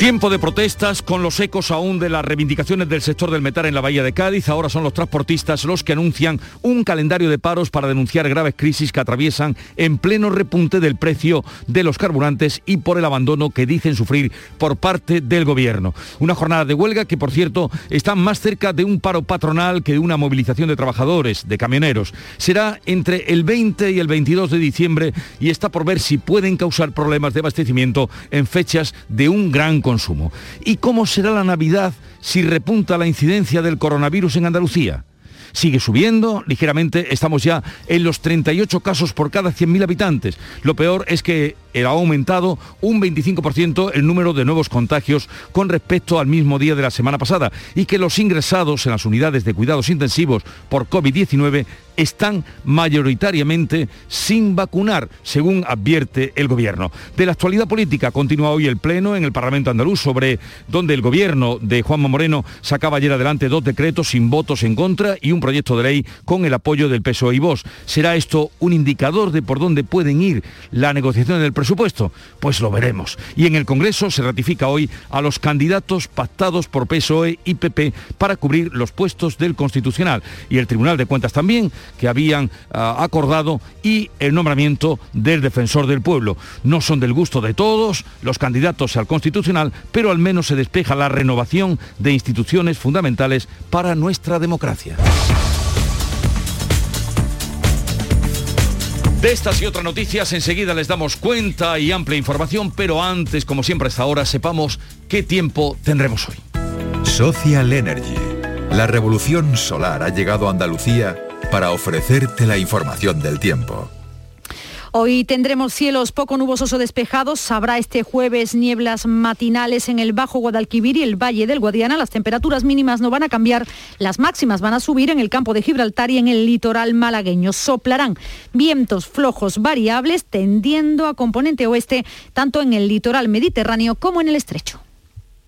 Tiempo de protestas con los ecos aún de las reivindicaciones del sector del metal en la Bahía de Cádiz. Ahora son los transportistas los que anuncian un calendario de paros para denunciar graves crisis que atraviesan en pleno repunte del precio de los carburantes y por el abandono que dicen sufrir por parte del gobierno. Una jornada de huelga que, por cierto, está más cerca de un paro patronal que de una movilización de trabajadores, de camioneros. Será entre el 20 y el 22 de diciembre y está por ver si pueden causar problemas de abastecimiento en fechas de un gran consumo. ¿Y cómo será la Navidad si repunta la incidencia del coronavirus en Andalucía? Sigue subiendo ligeramente, estamos ya en los 38 casos por cada 100.000 habitantes. Lo peor es que ha aumentado un 25% el número de nuevos contagios con respecto al mismo día de la semana pasada y que los ingresados en las unidades de cuidados intensivos por COVID-19 están mayoritariamente sin vacunar, según advierte el Gobierno. De la actualidad política continúa hoy el Pleno en el Parlamento andaluz sobre donde el Gobierno de Juanma Moreno sacaba ayer adelante dos decretos sin votos en contra y un proyecto de ley con el apoyo del PSOE y VOZ. ¿Será esto un indicador de por dónde pueden ir la negociación del presupuesto? Pues lo veremos. Y en el Congreso se ratifica hoy a los candidatos pactados por PSOE y PP para cubrir los puestos del Constitucional. Y el Tribunal de Cuentas también que habían ah, acordado y el nombramiento del defensor del pueblo. No son del gusto de todos los candidatos al constitucional, pero al menos se despeja la renovación de instituciones fundamentales para nuestra democracia. De estas y otras noticias enseguida les damos cuenta y amplia información, pero antes, como siempre hasta ahora, sepamos qué tiempo tendremos hoy. Social Energy. La revolución solar ha llegado a Andalucía para ofrecerte la información del tiempo. Hoy tendremos cielos poco nubosos o despejados. Habrá este jueves nieblas matinales en el Bajo Guadalquivir y el Valle del Guadiana. Las temperaturas mínimas no van a cambiar, las máximas van a subir en el campo de Gibraltar y en el litoral malagueño. Soplarán vientos flojos variables tendiendo a componente oeste tanto en el litoral mediterráneo como en el estrecho.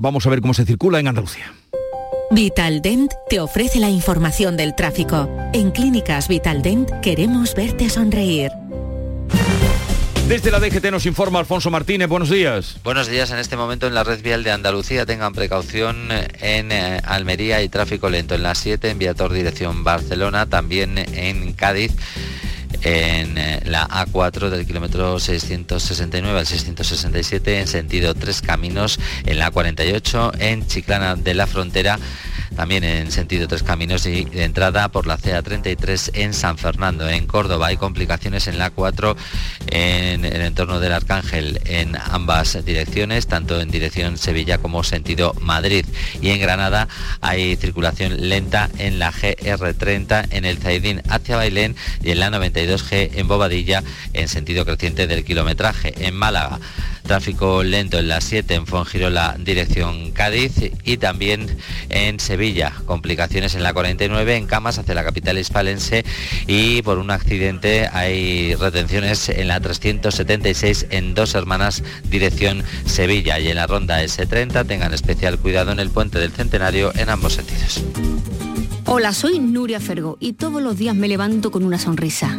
vamos a ver cómo se circula en Andalucía. Vitaldent te ofrece la información del tráfico. En Clínicas Vitaldent queremos verte sonreír. Desde la DGT nos informa Alfonso Martínez. Buenos días. Buenos días. En este momento en la red vial de Andalucía tengan precaución en eh, Almería y tráfico lento en la 7 en Viator dirección Barcelona, también en Cádiz en eh, la A4 del kilómetro 669 al 667 en sentido Tres Caminos, en la 48 en Chiclana de la Frontera, también en sentido Tres Caminos y de entrada por la CA33 en San Fernando, en Córdoba. Hay complicaciones en la 4 en el entorno del Arcángel en ambas direcciones, tanto en dirección Sevilla como sentido Madrid. Y en Granada hay circulación lenta en la GR30 en el Zaidín hacia Bailén y en la 92G en Bobadilla en sentido creciente del kilometraje. En Málaga tráfico lento en la 7 en Fongirola dirección Cádiz y también en Sevilla complicaciones en la 49 en Camas hacia la capital hispalense y por un accidente hay retenciones en la 376 en Dos Hermanas dirección Sevilla y en la ronda S30 tengan especial cuidado en el puente del Centenario en ambos sentidos. Hola, soy Nuria Fergo y todos los días me levanto con una sonrisa.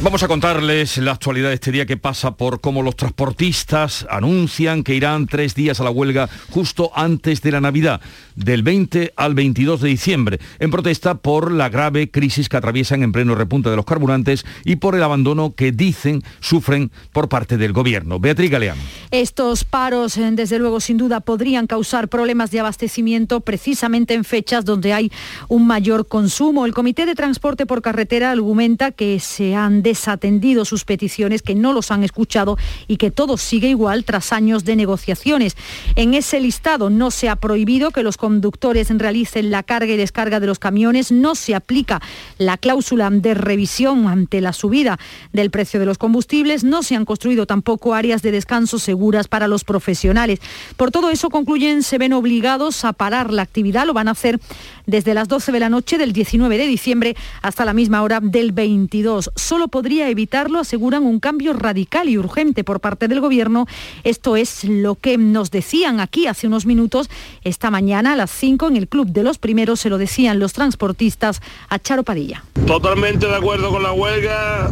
Vamos a contarles la actualidad de este día que pasa por cómo los transportistas anuncian que irán tres días a la huelga justo antes de la Navidad, del 20 al 22 de diciembre, en protesta por la grave crisis que atraviesan en pleno repunte de los carburantes y por el abandono que dicen sufren por parte del gobierno. Beatriz Galeano. Estos paros, eh, desde luego, sin duda, podrían causar problemas de abastecimiento precisamente en fechas donde hay un mayor consumo. El Comité de Transporte por Carretera argumenta que se han desatendido sus peticiones, que no los han escuchado y que todo sigue igual tras años de negociaciones. En ese listado no se ha prohibido que los conductores realicen la carga y descarga de los camiones, no se aplica la cláusula de revisión ante la subida del precio de los combustibles, no se han construido tampoco áreas de descanso seguras para los profesionales. Por todo eso concluyen, se ven obligados a parar la actividad, lo van a hacer desde las 12 de la noche del 19 de diciembre hasta la misma hora del 22. Solo podría evitarlo, aseguran un cambio radical y urgente por parte del Gobierno. Esto es lo que nos decían aquí hace unos minutos, esta mañana a las 5 en el Club de los Primeros, se lo decían los transportistas a Charo Padilla. Totalmente de acuerdo con la huelga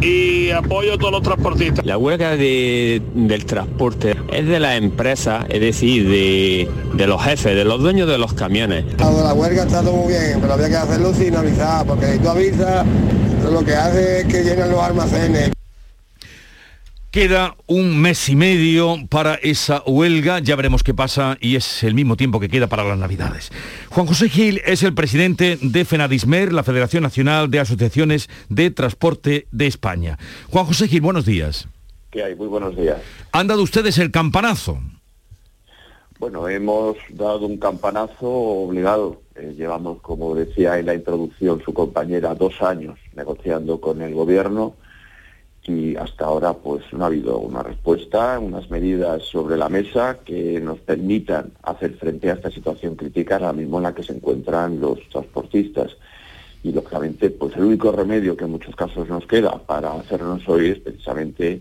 y apoyo a todos los transportistas. La huelga del transporte es de las empresas, es decir, de, de, los jefes, de los dueños de los camiones. La huelga está todo muy bien, pero había que hacerlo sin avisar, porque si tú avisas lo que hace es que llenan los almacenes. Queda un mes y medio para esa huelga, ya veremos qué pasa y es el mismo tiempo que queda para las Navidades. Juan José Gil es el presidente de FENADISMER, la Federación Nacional de Asociaciones de Transporte de España. Juan José Gil, buenos días. ¿Qué hay? Muy buenos días. ¿Han dado ustedes el campanazo? Bueno, hemos dado un campanazo obligado. Eh, llevamos, como decía en la introducción su compañera, dos años negociando con el gobierno y hasta ahora pues no ha habido una respuesta, unas medidas sobre la mesa que nos permitan hacer frente a esta situación crítica ahora mismo en la que se encuentran los transportistas. Y lógicamente pues el único remedio que en muchos casos nos queda para hacernos oír es precisamente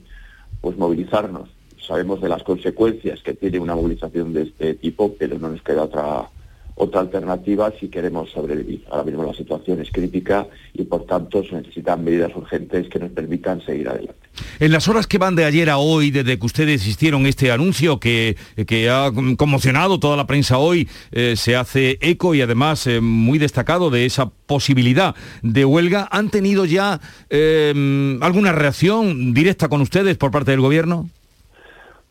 pues movilizarnos. Sabemos de las consecuencias que tiene una movilización de este tipo, pero no nos queda otra otra alternativa si queremos sobrevivir. Ahora mismo la situación es crítica y por tanto se necesitan medidas urgentes que nos permitan seguir adelante. En las horas que van de ayer a hoy, desde que ustedes hicieron este anuncio que, que ha conmocionado toda la prensa hoy, eh, se hace eco y además eh, muy destacado de esa posibilidad de huelga, ¿han tenido ya eh, alguna reacción directa con ustedes por parte del gobierno?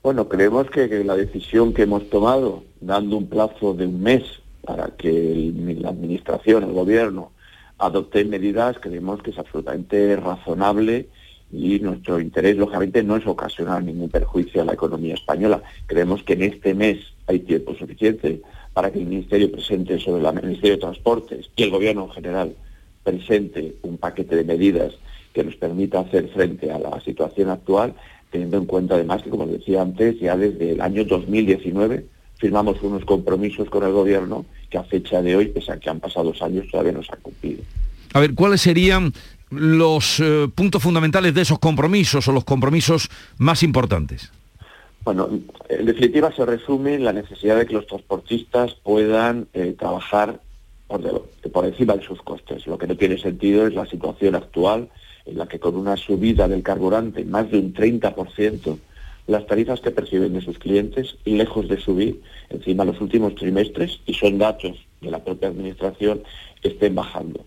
Bueno, creemos que, que la decisión que hemos tomado, dando un plazo de un mes para que la Administración, el Gobierno, adopte medidas, creemos que es absolutamente razonable y nuestro interés, lógicamente, no es ocasionar ningún perjuicio a la economía española. Creemos que en este mes hay tiempo suficiente para que el Ministerio presente sobre el Ministerio de Transportes y el Gobierno en general presente un paquete de medidas que nos permita hacer frente a la situación actual, teniendo en cuenta además que, como decía antes, ya desde el año 2019 firmamos unos compromisos con el gobierno que a fecha de hoy, pese a que han pasado dos años, todavía no se han cumplido. A ver, ¿cuáles serían los eh, puntos fundamentales de esos compromisos o los compromisos más importantes? Bueno, en definitiva se resume en la necesidad de que los transportistas puedan eh, trabajar por, por, encima de sus costes. Lo que no tiene sentido es la situación actual en la que con una subida del carburante más de un 30%, las tarifas que perciben de sus clientes, lejos de subir, encima los últimos trimestres, y son datos de la propia Administración, estén bajando.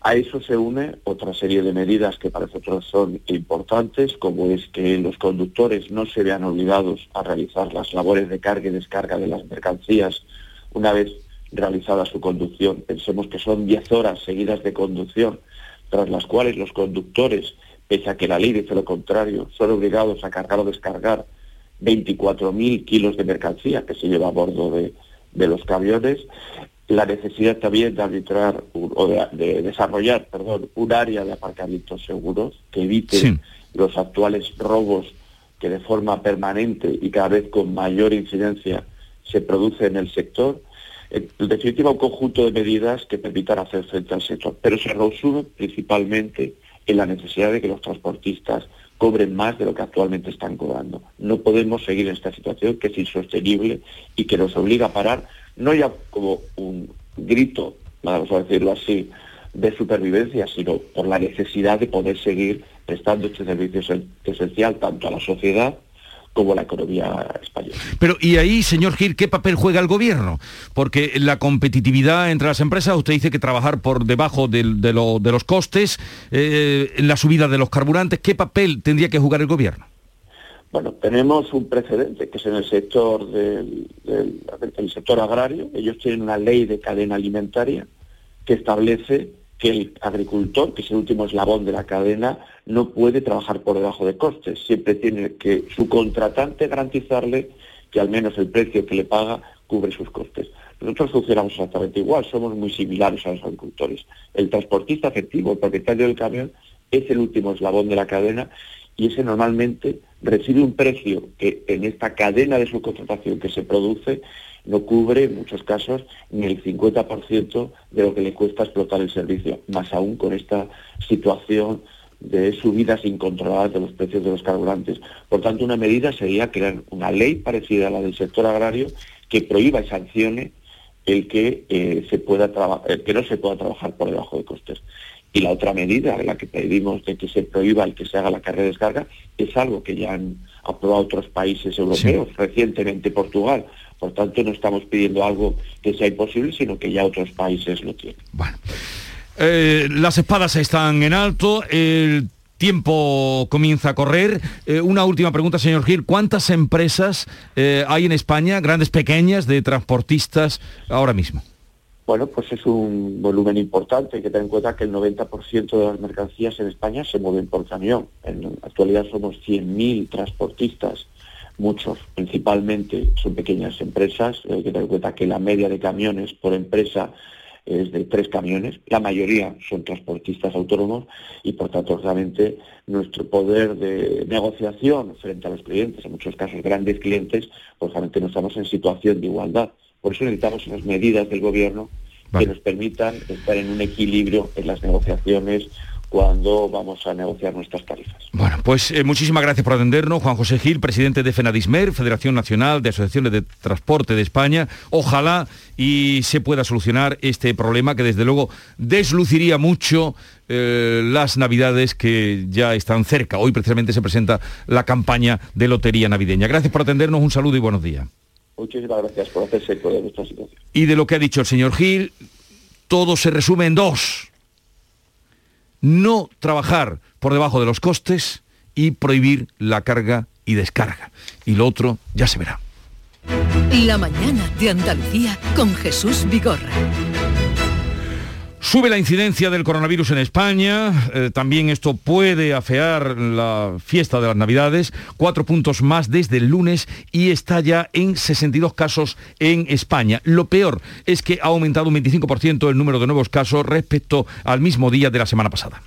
A eso se une otra serie de medidas que para nosotros son importantes, como es que los conductores no se vean obligados a realizar las labores de carga y descarga de las mercancías una vez realizada su conducción. Pensemos que son 10 horas seguidas de conducción, tras las cuales los conductores pese a que la ley dice lo contrario, son obligados a cargar o descargar 24.000 kilos de mercancía que se lleva a bordo de, los camiones, la necesidad también de arbitrar o de, desarrollar perdón, un área de aparcamientos seguros que evite los actuales robos que de forma permanente y cada vez con mayor incidencia se produce en el sector. En definitiva, un conjunto de medidas que permitan hacer frente al sector, pero se resume principalmente en la necesidad de que los transportistas cobren más de lo que actualmente están cobrando. No podemos seguir en esta situación que es insostenible y que nos obliga a parar, no ya como un grito, vamos a decirlo así, de supervivencia, sino por la necesidad de poder seguir prestando este servicio esencial tanto a la sociedad como la economía española. Pero y ahí, señor Gil, ¿qué papel juega el gobierno? Porque la competitividad entre las empresas, usted dice que trabajar por debajo de, los costes, eh, la subida de los carburantes, ¿qué papel tendría que jugar el gobierno? Bueno, tenemos un precedente que es en el sector del, sector agrario. Ellos tienen una ley de cadena alimentaria que establece que el agricultor, que es el último eslabón de la cadena, no puede trabajar por debajo de costes. Siempre tiene que su contratante garantizarle que al menos el precio que le paga cubre sus costes. Nosotros funcionamos exactamente igual, somos muy similares a los agricultores. El transportista efectivo, el propietario del camión, es el último eslabón de la cadena y ese normalmente recibe un precio que en esta cadena de subcontratación que se produce no cubre en muchos casos ni el 50% de lo que le cuesta explotar el servicio, más aún con esta situación de subidas incontroladas de los precios de los carburantes. Por tanto, una medida sería crear una ley parecida a la del sector agrario que prohíba y sancione el que, eh, se pueda el que no se pueda trabajar por debajo de costes. Y la otra medida, la que pedimos de que se prohíba el que se haga la carga de descarga, es algo que ya han aprobado otros países europeos, recientemente Portugal. Por tanto, no estamos pidiendo algo que sea imposible, sino que ya otros países lo tienen. Bueno. Eh, las espadas están en alto, el tiempo comienza a correr. Eh, una última pregunta, señor Gil. ¿Cuántas empresas eh, hay en España, grandes, pequeñas, de transportistas ahora mismo? Bueno, pues es un volumen importante. Hay que tener en cuenta que el 90% de las mercancías en España se mueven por camión. En la actualidad somos 100.000 transportistas, muchos principalmente son pequeñas empresas. Hay que tener en cuenta que la media de camiones por empresa es de tres camiones. La mayoría son transportistas autónomos y por tanto realmente nuestro poder de negociación frente a los clientes, en muchos casos grandes clientes, pues realmente no estamos en situación de igualdad. Por eso necesitamos unas medidas del Gobierno que nos permitan estar en un equilibrio en las negociaciones cuando vamos a negociar nuestras tarifas. Bueno, pues eh, muchísimas gracias por atendernos. Juan José Gil, presidente de FENADISMER, Federación Nacional de Asociaciones de Transporte de España. Ojalá y se pueda solucionar este problema que desde luego desluciría mucho eh, las navidades que ya están cerca. Hoy precisamente se presenta la campaña de lotería navideña. Gracias por atendernos, un saludo y buenos días. Muchísimas gracias por hacerse eco de nuestra situación. Y de lo que ha dicho el señor Gil, todo se resume en dos. No trabajar por debajo de los costes y prohibir la carga y descarga. Y lo otro ya se verá. La mañana de Andalucía con Jesús Vigorra. Sube la incidencia del coronavirus en España, eh, también esto puede afear la fiesta de las Navidades, cuatro puntos más desde el lunes y está ya en 62 casos en España. Lo peor es que ha aumentado un 25% el número de nuevos casos respecto al mismo día de la semana pasada.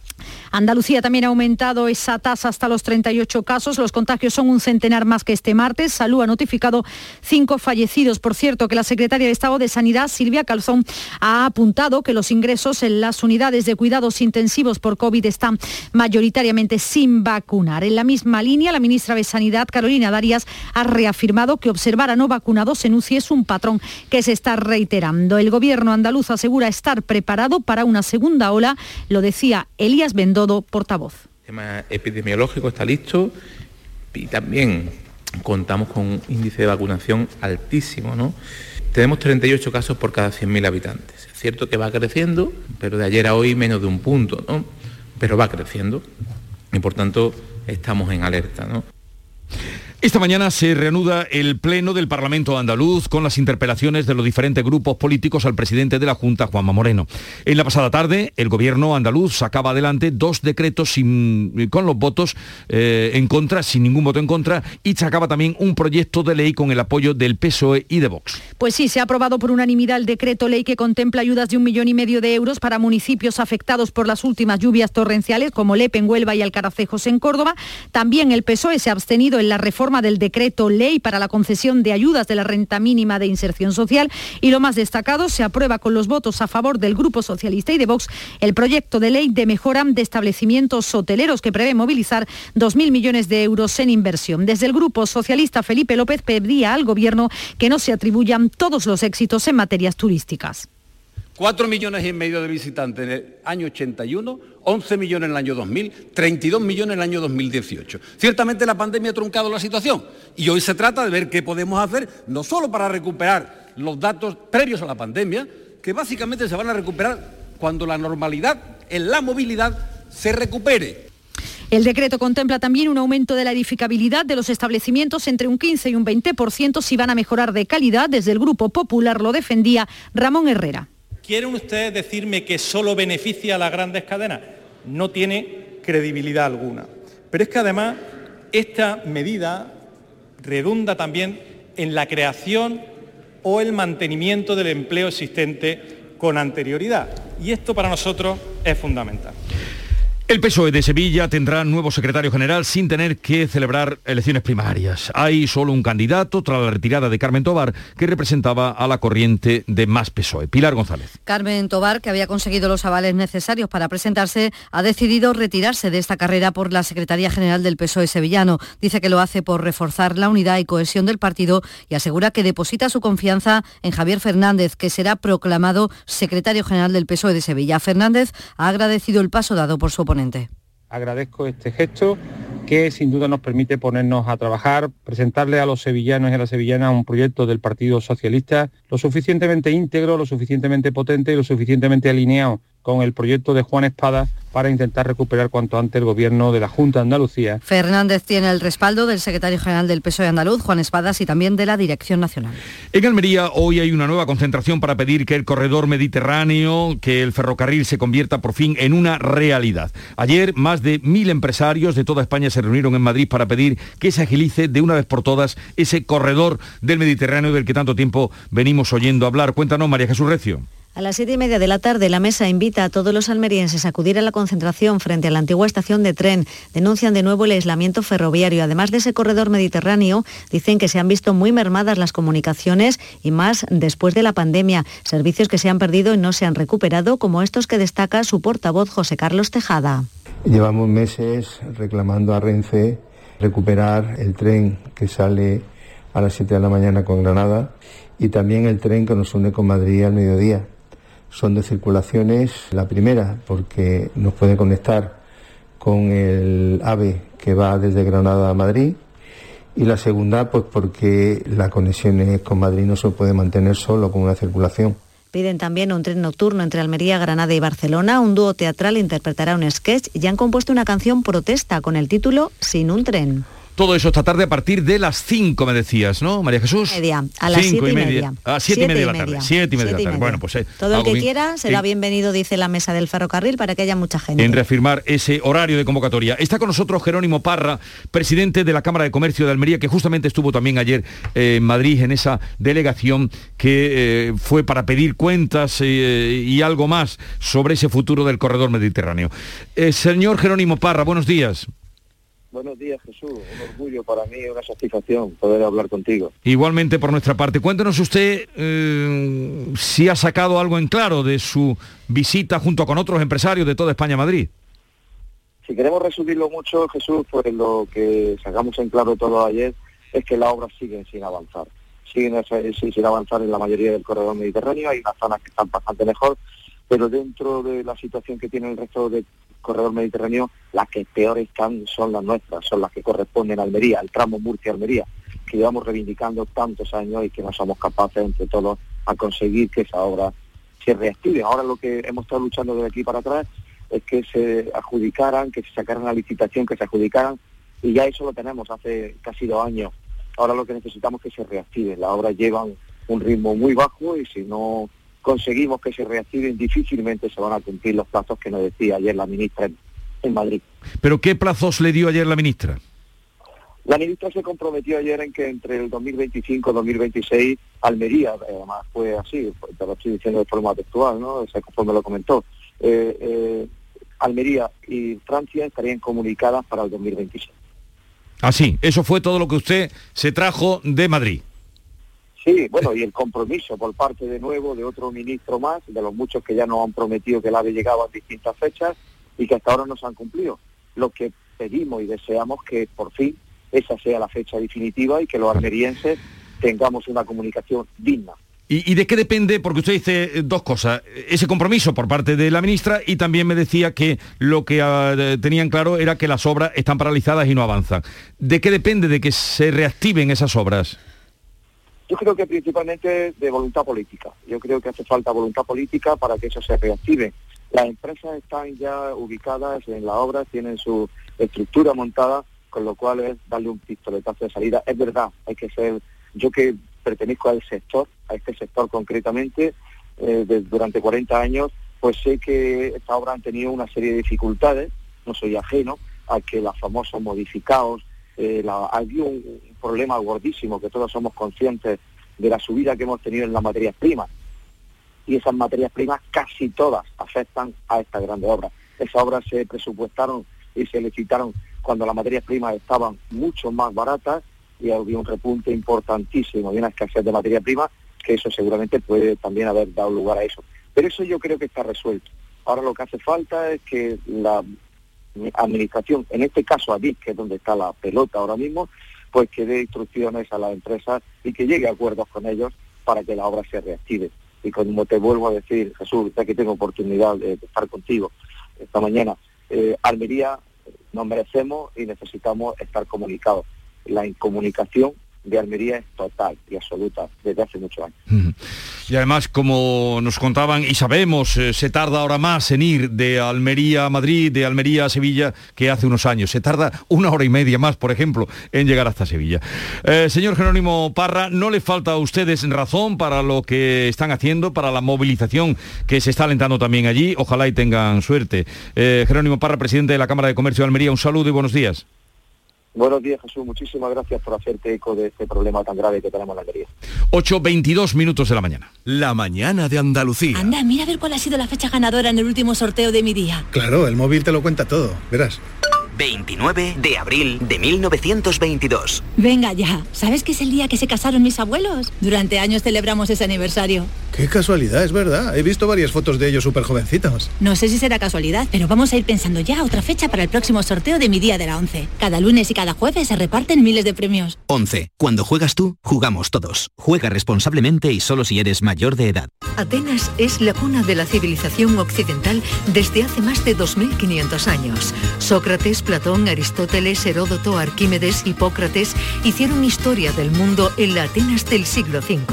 Andalucía también ha aumentado esa tasa hasta los 38 casos. Los contagios son un centenar más que este martes. Salud ha notificado cinco fallecidos. Por cierto, que la secretaria de Estado de Sanidad, Silvia Calzón, ha apuntado que los ingresos en las unidades de cuidados intensivos por COVID están mayoritariamente sin vacunar. En la misma línea, la ministra de Sanidad, Carolina Darias, ha reafirmado que observar a no vacunados en UCI es un patrón que se está reiterando. El gobierno andaluz asegura estar preparado para una segunda ola. Lo decía Elías Portavoz. El tema epidemiológico está listo y también contamos con un índice de vacunación altísimo, ¿no? Tenemos 38 casos por cada 100.000 habitantes. Es cierto que va creciendo, pero de ayer a hoy menos de un punto, ¿no? Pero va creciendo y por tanto estamos en alerta, ¿no? Esta mañana se reanuda el Pleno del Parlamento andaluz con las interpelaciones de los diferentes grupos políticos al presidente de la Junta, Juanma Moreno. En la pasada tarde, el gobierno andaluz sacaba adelante dos decretos con los votos eh, en contra, sin ningún voto en contra, y sacaba también un proyecto de ley con el apoyo del PSOE y de Vox. Pues sí, se ha aprobado por unanimidad el decreto ley que contempla ayudas de un millón y medio de euros para municipios afectados por las últimas lluvias torrenciales, como Lepe en Huelva y Alcaracejos en Córdoba. También el PSOE se ha abstenido en la reforma del decreto ley para la concesión de ayudas de la renta mínima de inserción social y lo más destacado, se aprueba con los votos a favor del Grupo Socialista y de Vox el proyecto de ley de mejora de establecimientos hoteleros que prevé movilizar 2.000 millones de euros en inversión. Desde el Grupo Socialista, Felipe López pedía al Gobierno que no se atribuyan todos los éxitos en materias turísticas 4 millones y medio de visitantes en el año 81, 11 millones en el año 2000, 32 millones en el año 2018. Ciertamente la pandemia ha truncado la situación y hoy se trata de ver qué podemos hacer, no solo para recuperar los datos previos a la pandemia, que básicamente se van a recuperar cuando la normalidad en la movilidad se recupere. El decreto contempla también un aumento de la edificabilidad de los establecimientos entre un 15 y un 20% si van a mejorar de calidad. Desde el Grupo Popular lo defendía Ramón Herrera. ¿Quieren ustedes decirme que solo beneficia a las grandes cadenas? No tiene credibilidad alguna. Pero es que además esta medida redunda también en la creación o el mantenimiento del empleo existente con anterioridad. Y esto para nosotros es fundamental. El PSOE de Sevilla tendrá nuevo secretario general sin tener que celebrar elecciones primarias. Hay solo un candidato tras la retirada de Carmen Tobar, que representaba a la corriente de Más PSOE. Pilar González. Carmen Tobar, que había conseguido los avales necesarios para presentarse, ha decidido retirarse de esta carrera por la Secretaría General del PSOE sevillano. Dice que lo hace por reforzar la unidad y cohesión del partido y asegura que deposita su confianza en Javier Fernández, que será proclamado secretario general del PSOE de Sevilla. Fernández ha agradecido el paso dado por su oponente. Agradezco este gesto que sin duda nos permite ponernos a trabajar, presentarle a los sevillanos y a las sevillanas un proyecto del Partido Socialista lo suficientemente íntegro, lo suficientemente potente y lo suficientemente alineado con el proyecto de Juan Espada para intentar recuperar cuanto antes el gobierno de la Junta de Andalucía. Fernández tiene el respaldo del secretario general del PSOE andaluz, Juan Espadas, y también de la Dirección Nacional. En Almería hoy hay una nueva concentración para pedir que el corredor mediterráneo, que el ferrocarril se convierta por fin en una realidad. Ayer más de mil empresarios de toda España se reunieron en Madrid para pedir que se agilice de una vez por todas ese corredor del Mediterráneo del que tanto tiempo venimos oyendo hablar. Cuéntanos, María Jesús Recio. A las siete y media de la tarde, la mesa invita a todos los almerienses a acudir a la concentración frente a la antigua estación de tren. Denuncian de nuevo el aislamiento ferroviario. Además de ese corredor mediterráneo, dicen que se han visto muy mermadas las comunicaciones y más después de la pandemia. Servicios que se han perdido y no se han recuperado, como estos que destaca su portavoz José Carlos Tejada. Llevamos meses reclamando a Renfe recuperar el tren que sale a las 7 de la mañana con Granada y también el tren que nos une con Madrid al mediodía son de circulaciones. La primera, porque nos puede conectar con el AVE que va desde Granada a Madrid. Y la segunda, pues porque la conexión con Madrid no se puede mantener solo con una circulación. Piden también un tren nocturno entre Almería, Granada y Barcelona. Un dúo teatral interpretará un sketch y han compuesto una canción protesta con el título Sin un tren. Todo eso esta tarde a partir de las 5, me decías, ¿no, María Jesús? Media, a las 7 y, media. A ah, 7 y media de la tarde. 7 y media de la tarde. Bueno, pues eh, Todo el que quiera será bienvenido, dice la mesa del ferrocarril, para que haya mucha gente. En reafirmar ese horario de convocatoria. Está con nosotros Jerónimo Parra, presidente de la Cámara de Comercio de Almería, que justamente estuvo también ayer eh, en Madrid en esa delegación que eh, fue para pedir cuentas y algo más sobre ese futuro del corredor mediterráneo. señor Jerónimo Parra, buenos días. Buenos días, Jesús. Un orgullo para mí, una satisfacción poder hablar contigo. Igualmente por nuestra parte. Cuéntenos usted eh, si ha sacado algo en claro de su visita junto con otros empresarios de toda España a Madrid. Si queremos resumirlo mucho, Jesús, pues lo que sacamos en claro todo ayer es que las obras siguen sin avanzar. Siguen sin avanzar en la mayoría del corredor mediterráneo. Hay unas zonas que están bastante mejor, pero dentro de la situación que tiene el resto de corredor mediterráneo, las que peor están son las nuestras, son las que corresponden a Almería, el tramo Murcia-Almería, que llevamos reivindicando tantos años y que no somos capaces entre todos a conseguir que esa obra se reactive. Ahora lo que hemos estado luchando desde aquí para atrás es que se adjudicaran, que se sacaran la licitación, que se adjudicaran, y ya eso lo tenemos hace casi dos años. Ahora lo que necesitamos es que se reactive. Las obras llevan un ritmo muy bajo y si no conseguimos que se reactiven, difícilmente se van a cumplir los plazos que nos decía ayer la ministra en, Madrid. ¿Pero qué plazos le dio ayer la ministra? La ministra se comprometió ayer en que entre el 2025 y 2026 Almería, además fue así, te lo estoy diciendo de forma textual, ¿no? O conforme lo comentó, eh, eh, Almería y Francia estarían comunicadas para el 2026. Así, ah, eso fue todo lo que usted se trajo de Madrid. Sí, bueno, y el compromiso por parte de nuevo de otro ministro más, de los muchos que ya nos han prometido que el AVE llegaba a distintas fechas y que hasta ahora no se han cumplido. Lo que pedimos y deseamos que por fin esa sea la fecha definitiva y que los almerienses tengamos una comunicación digna. ¿Y, de qué depende? Porque usted dice eh, dos cosas. Ese compromiso por parte de la ministra y también me decía que lo que ah, tenían claro era que las obras están paralizadas y no avanzan. ¿De qué depende de que se reactiven esas obras? Yo creo que principalmente de voluntad política. Yo creo que hace falta voluntad política para que eso se reactive. Las empresas están ya ubicadas en la obra, tienen su estructura montada, con lo cual es darle un pistoletazo de salida. Es verdad, hay que ser, yo que pertenezco al sector, a este sector concretamente, eh, durante 40 años, pues sé que esta obra han tenido una serie de dificultades, no soy ajeno a que las famosas modificados, eh, la, había un, problema gordísimo que todos somos conscientes de la subida que hemos tenido en las materias primas. Y esas materias primas casi todas afectan a esta grande obra. Esas obras se presupuestaron y se licitaron cuando las materias primas estaban mucho más baratas y había un repunte importantísimo y una escasez de materia prima, que eso seguramente puede también haber dado lugar a eso. Pero eso yo creo que está resuelto. Ahora lo que hace falta es que la administración, en este caso a DIC, que es donde está la pelota ahora mismo, pues que dé instrucciones a las empresas y que llegue a acuerdos con ellos para que la obra se reactive. Y como te vuelvo a decir, Jesús, ya que tengo oportunidad de, estar contigo esta mañana, eh, Almería nos merecemos y necesitamos estar comunicados. La incomunicación de Almería total y absoluta desde hace muchos años. Y además, como nos contaban y sabemos, eh, se tarda ahora más en ir de Almería a Madrid, de Almería a Sevilla, que hace unos años. Se tarda una hora y media más, por ejemplo, en llegar hasta Sevilla. Eh, señor Jerónimo Parra, ¿no le falta a ustedes razón para lo que están haciendo, para la movilización que se está alentando también allí? Ojalá y tengan suerte. Eh, Jerónimo Parra, presidente de la Cámara de Comercio de Almería, un saludo y buenos días. Buenos días, Jesús. Muchísimas gracias por hacerte eco de este problema tan grave que tenemos en la Almería. 8.22 minutos de la mañana. La mañana de Andalucía. Anda, mira a ver cuál ha sido la fecha ganadora en el último sorteo de mi día. Claro, el móvil te lo cuenta todo. Verás. 29 de abril de 1922. Venga ya, ¿sabes que es el día que se casaron mis abuelos? Durante años celebramos ese aniversario. Qué casualidad, es verdad. He visto varias fotos de ellos súper jovencitos. No sé si será casualidad, pero vamos a ir pensando ya otra fecha para el próximo sorteo de mi día de la 11. Cada lunes y cada jueves se reparten miles de premios. 11. Cuando juegas tú, jugamos todos. Juega responsablemente y solo si eres mayor de edad. Atenas es la cuna de la civilización occidental desde hace más de 2500 años. Sócrates, Platón, Aristóteles, Heródoto, Arquímedes, Hipócrates hicieron historia del mundo en la Atenas del siglo V.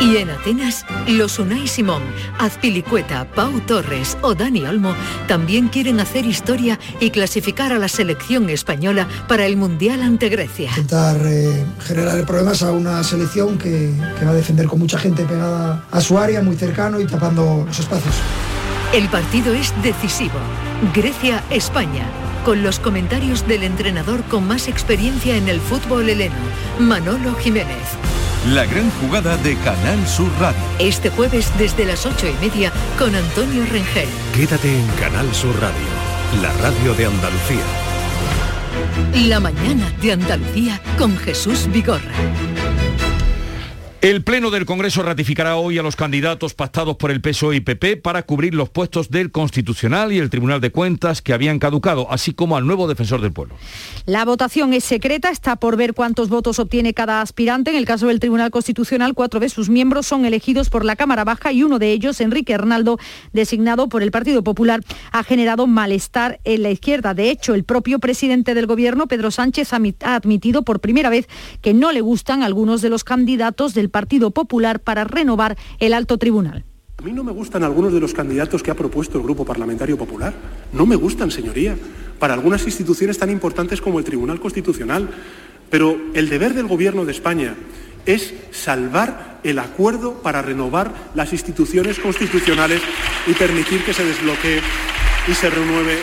Y en Atenas, los Unai Simón, Azpilicueta, Pau Torres o Dani Olmo también quieren hacer historia y clasificar a la selección española para el Mundial ante Grecia. Intentar eh, generar problemas a una selección que, que va a defender con mucha gente pegada a su área, muy cercano y tapando los espacios. El partido es decisivo. Grecia-España con los comentarios del entrenador con más experiencia en el fútbol heleno, Manolo Jiménez. La gran jugada de Canal Sur Radio. Este jueves desde las ocho y media con Antonio Rengel. Quédate en Canal Sur Radio, la radio de Andalucía. La mañana de Andalucía con Jesús Vigorra. El Pleno del Congreso ratificará hoy a los candidatos pactados por el PSOE y PP para cubrir los puestos del Constitucional y el Tribunal de Cuentas que habían caducado, así como al nuevo defensor del pueblo. La votación es secreta, está por ver cuántos votos obtiene cada aspirante. En el caso del Tribunal Constitucional, cuatro de sus miembros son elegidos por la Cámara Baja y uno de ellos, Enrique Hernaldo, designado por el Partido Popular, ha generado malestar en la izquierda. De hecho, el propio presidente del Gobierno, Pedro Sánchez, ha admitido por primera vez que no le gustan algunos de los candidatos del Partido Popular para renovar el alto tribunal. A mí no me gustan algunos de los candidatos que ha propuesto el Grupo Parlamentario Popular. No me gustan, señoría, para algunas instituciones tan importantes como el Tribunal Constitucional. Pero el deber del Gobierno de España es salvar el acuerdo para renovar las instituciones constitucionales y permitir que se desbloquee y se renueve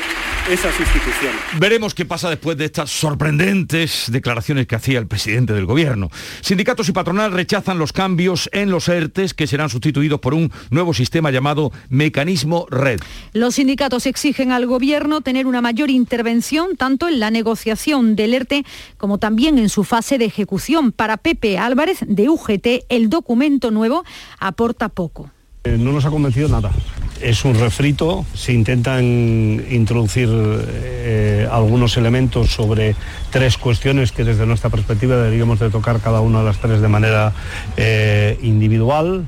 esas instituciones. Veremos qué pasa después de estas sorprendentes declaraciones que hacía el presidente del gobierno. Sindicatos y patronal rechazan los cambios en los ERTES que serán sustituidos por un nuevo sistema llamado mecanismo red. Los sindicatos exigen al gobierno tener una mayor intervención tanto en la negociación del ERTE como también en su fase de ejecución. Para Pepe Álvarez de UGT, el documento nuevo aporta poco. Eh, no nos ha convencido nada. Es un refrito, se intentan introducir eh, algunos elementos sobre tres cuestiones que desde nuestra perspectiva deberíamos de tocar cada una de las tres de manera eh, individual.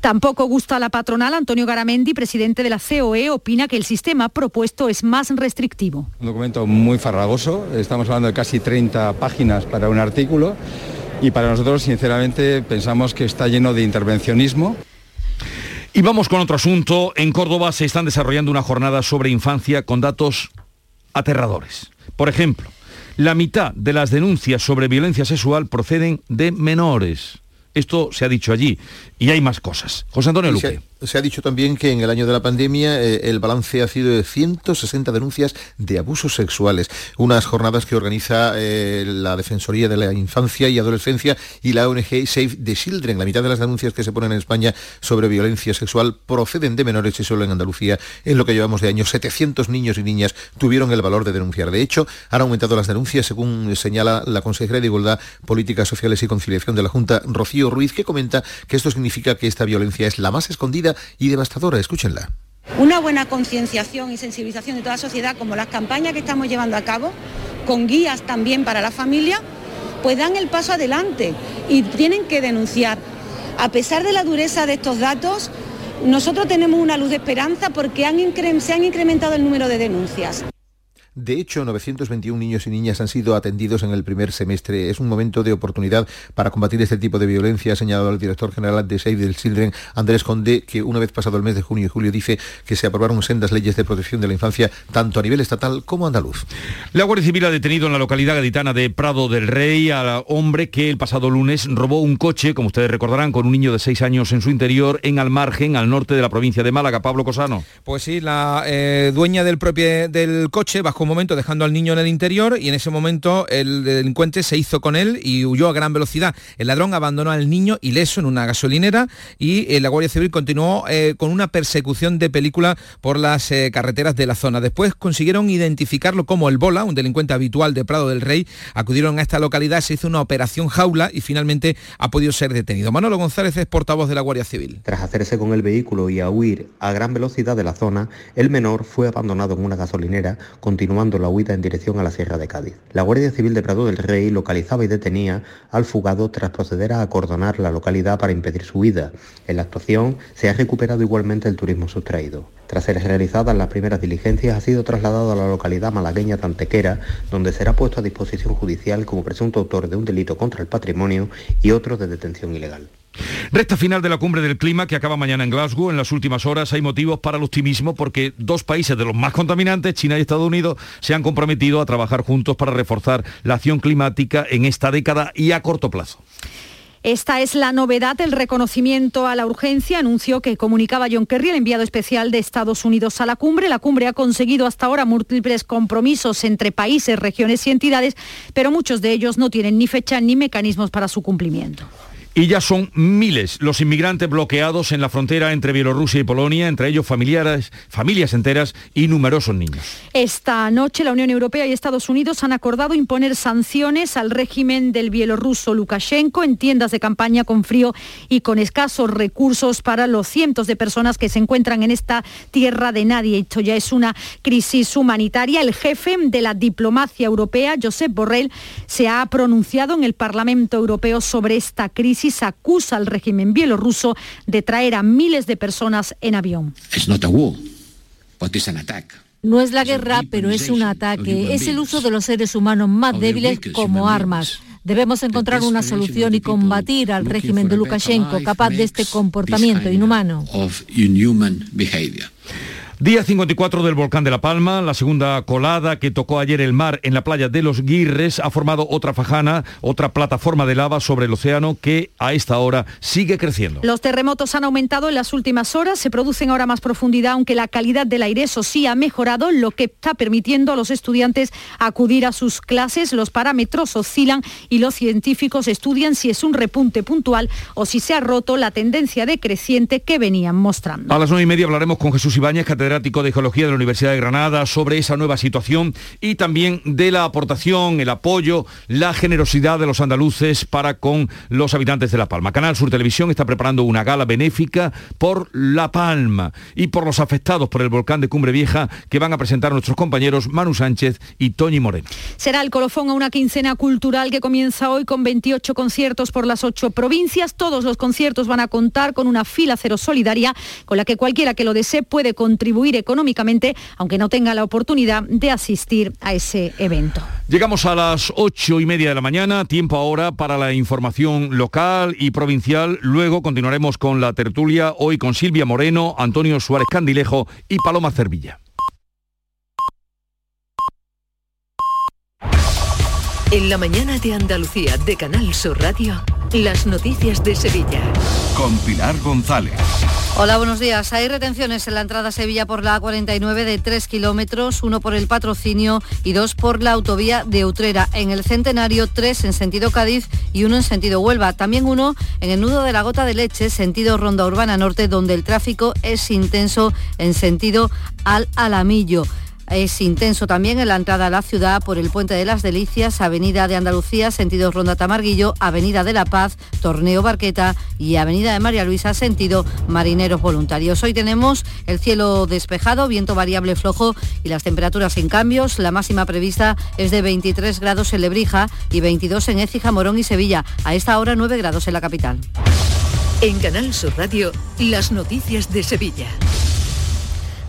Tampoco gusta a la patronal. Antonio Garamendi, presidente de la COE, opina que el sistema propuesto es más restrictivo. Un documento muy farragoso, estamos hablando de casi 30 páginas para un artículo y para nosotros, sinceramente, pensamos que está lleno de intervencionismo. Y vamos con otro asunto. En Córdoba se están desarrollando una jornada sobre infancia con datos aterradores. Por ejemplo, la mitad de las denuncias sobre violencia sexual proceden de menores. Esto se ha dicho allí y hay más cosas. José Antonio Luque. Se ha dicho también que en el año de la pandemia eh, el balance ha sido de 160 denuncias de abusos sexuales. Unas jornadas que organiza eh, la Defensoría de la Infancia y Adolescencia y la ONG Save the Children. La mitad de las denuncias que se ponen en España sobre violencia sexual proceden de menores y solo en Andalucía, en lo que llevamos de año, 700 niños y niñas tuvieron el valor de denunciar. De hecho, han aumentado las denuncias, según señala la consejera de Igualdad, Políticas Sociales y Conciliación de la Junta, Rocío Ruiz, que comenta que esto significa que esta violencia es la más escondida y devastadora. Escúchenla. Una buena concienciación y sensibilización de toda la sociedad, como las campañas que estamos llevando a cabo, con guías también para la familia, pues dan el paso adelante y tienen que denunciar. A pesar de la dureza de estos datos, nosotros tenemos una luz de esperanza porque se han incrementado el número de denuncias. De hecho, 921 niños y niñas han sido atendidos en el primer semestre. Es un momento de oportunidad para combatir este tipo de violencia, ha señalado el director general de Save the Children, Andrés Conde, que una vez pasado el mes de junio y julio dice que se aprobaron sendas leyes de protección de la infancia, tanto a nivel estatal como andaluz. La Guardia Civil ha detenido en la localidad gaditana de Prado del Rey al hombre que el pasado lunes robó un coche, como ustedes recordarán, con un niño de seis años en su interior, en Almargen, al norte de la provincia de Málaga. Pablo Cosano. Pues sí, la eh, dueña del, propio, del coche, bajo un momento dejando al niño en el interior y en ese momento el delincuente se hizo con él y huyó a gran velocidad. El ladrón abandonó al niño ileso en una gasolinera y eh, la Guardia Civil continuó eh, con una persecución de película por las eh, carreteras de la zona. Después consiguieron identificarlo como el Bola, un delincuente habitual de Prado del Rey. Acudieron a esta localidad, se hizo una operación jaula y finalmente ha podido ser detenido. Manolo González es portavoz de la Guardia Civil. Tras hacerse con el vehículo y a huir a gran velocidad de la zona, el menor fue abandonado en una gasolinera, continuando la huida en dirección a la Sierra de Cádiz. La Guardia Civil de Prado del Rey localizaba y detenía al fugado tras proceder a acordonar la localidad para impedir su huida. En la actuación se ha recuperado igualmente el turismo sustraído. Tras ser realizadas las primeras diligencias, ha sido trasladado a la localidad malagueña Tantequera, donde será puesto a disposición judicial como presunto autor de un delito contra el patrimonio y otro de detención ilegal. Recta final de la cumbre del clima que acaba mañana en Glasgow. En las últimas horas hay motivos para el optimismo porque dos países de los más contaminantes, China y Estados Unidos, se han comprometido a trabajar juntos para reforzar la acción climática en esta década y a corto plazo. Esta es la novedad, el reconocimiento a la urgencia, anunció que comunicaba John Kerry, el enviado especial de Estados Unidos a la cumbre. La cumbre ha conseguido hasta ahora múltiples compromisos entre países, regiones y entidades, pero muchos de ellos no tienen ni fecha ni mecanismos para su cumplimiento. Y ya son miles los inmigrantes bloqueados en la frontera entre Bielorrusia y Polonia, entre ellos familiares, familias enteras y numerosos niños. Esta noche la Unión Europea y Estados Unidos han acordado imponer sanciones al régimen del bielorruso Lukashenko en tiendas de campaña con frío y con escasos recursos para los cientos de personas que se encuentran en esta tierra de nadie. Esto ya es una crisis humanitaria. El jefe de la diplomacia europea, Josep Borrell, se ha pronunciado en el Parlamento Europeo sobre esta crisis acusa al régimen bielorruso de traer a miles de personas en avión. No es la guerra, pero es un ataque. Es el uso de los seres humanos más débiles como armas. Debemos encontrar una solución y combatir al régimen de Lukashenko capaz de este comportamiento inhumano. Día 54 del volcán de La Palma, la segunda colada que tocó ayer el mar en la playa de Los Guirres ha formado otra fajana, otra plataforma de lava sobre el océano que a esta hora sigue creciendo. Los terremotos han aumentado en las últimas horas, se producen ahora más profundidad, aunque la calidad del aire, eso sí, ha mejorado, lo que está permitiendo a los estudiantes acudir a sus clases. Los parámetros oscilan y los científicos estudian si es un repunte puntual o si se ha roto la tendencia decreciente que venían mostrando. A las nueve y media hablaremos con Jesús Ibáñez, catedrático catedrático de Geología de la Universidad de Granada, sobre esa nueva situación y también de la aportación, el apoyo, la generosidad de los andaluces para con los habitantes de La Palma. Canal Sur Televisión está preparando una gala benéfica por La Palma y por los afectados por el volcán de Cumbre Vieja que van a presentar nuestros compañeros Manu Sánchez y Toñi Moreno. Será el colofón a una quincena cultural que comienza hoy con 28 conciertos por las ocho provincias. Todos los conciertos van a contar con una fila cero solidaria con la que cualquiera que lo desee puede contribuir económicamente, aunque no tenga la oportunidad de asistir a ese evento. Llegamos a las ocho y media de la mañana, tiempo ahora para la información local y provincial. Luego continuaremos con la tertulia, hoy con Silvia Moreno, Antonio Suárez Candilejo y Paloma Cervilla. En la mañana de Andalucía de Canal Sur Radio, las noticias de Sevilla. Con Pilar González. Hola, buenos días. Hay retenciones en la entrada a Sevilla por la A49 de 3 kilómetros, uno por el patrocinio y dos por la autovía de Utrera. En el Centenario, tres en sentido Cádiz y uno en sentido Huelva. También uno en el nudo de la Gota de Leche, sentido Ronda Urbana Norte, donde el tráfico es intenso en sentido al Alamillo. Es intenso también en la entrada a la ciudad por el Puente de las Delicias, Avenida de Andalucía, sentido Ronda Tamarguillo, Avenida de la Paz, Torneo Barqueta y Avenida de María Luisa, sentido Marineros Voluntarios. Hoy tenemos el cielo despejado, viento variable flojo y las temperaturas sin cambios. La máxima prevista es de 23 grados en Lebrija y 22 en Écija, Morón y Sevilla. A esta hora 9 grados en la capital. En Canal Sur Radio, las noticias de Sevilla.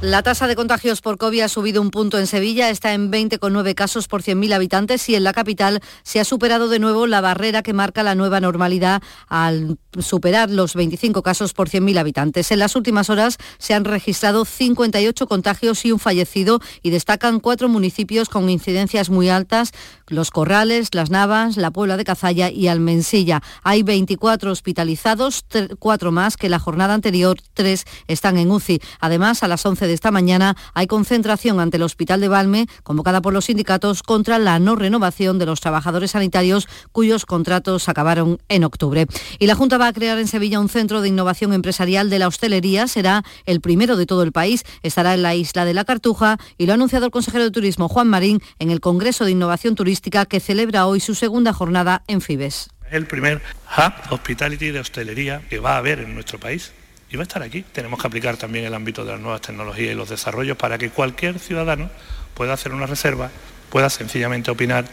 La tasa de contagios por COVID ha subido un punto en Sevilla, está en 20,9 casos por 100.000 habitantes y en la capital se ha superado de nuevo la barrera que marca la nueva normalidad al superar los 25 casos por 100.000 habitantes. En las últimas horas se han registrado 58 contagios y un fallecido y destacan cuatro municipios con incidencias muy altas, Los Corrales, Las Navas, La Puebla de Cazalla y Almensilla. Hay 24 hospitalizados, cuatro más que la jornada anterior, tres están en UCI. Además, a las 11 de esta mañana hay concentración ante el Hospital de Valme, convocada por los sindicatos, contra la no renovación de los trabajadores sanitarios cuyos contratos acabaron en octubre. Y la Junta va a crear en Sevilla un centro de innovación empresarial de la hostelería. Será el primero de todo el país. Estará en la isla de la Cartuja y lo ha anunciado el consejero de Turismo, Juan Marín, en el Congreso de Innovación Turística que celebra hoy su segunda jornada en Fibes. Es el primer hub hospitality de hostelería que va a haber en nuestro país y va a estar aquí. Tenemos que aplicar también el ámbito de las nuevas tecnologías y los desarrollos para que cualquier ciudadano pueda hacer una reserva, pueda sencillamente opinar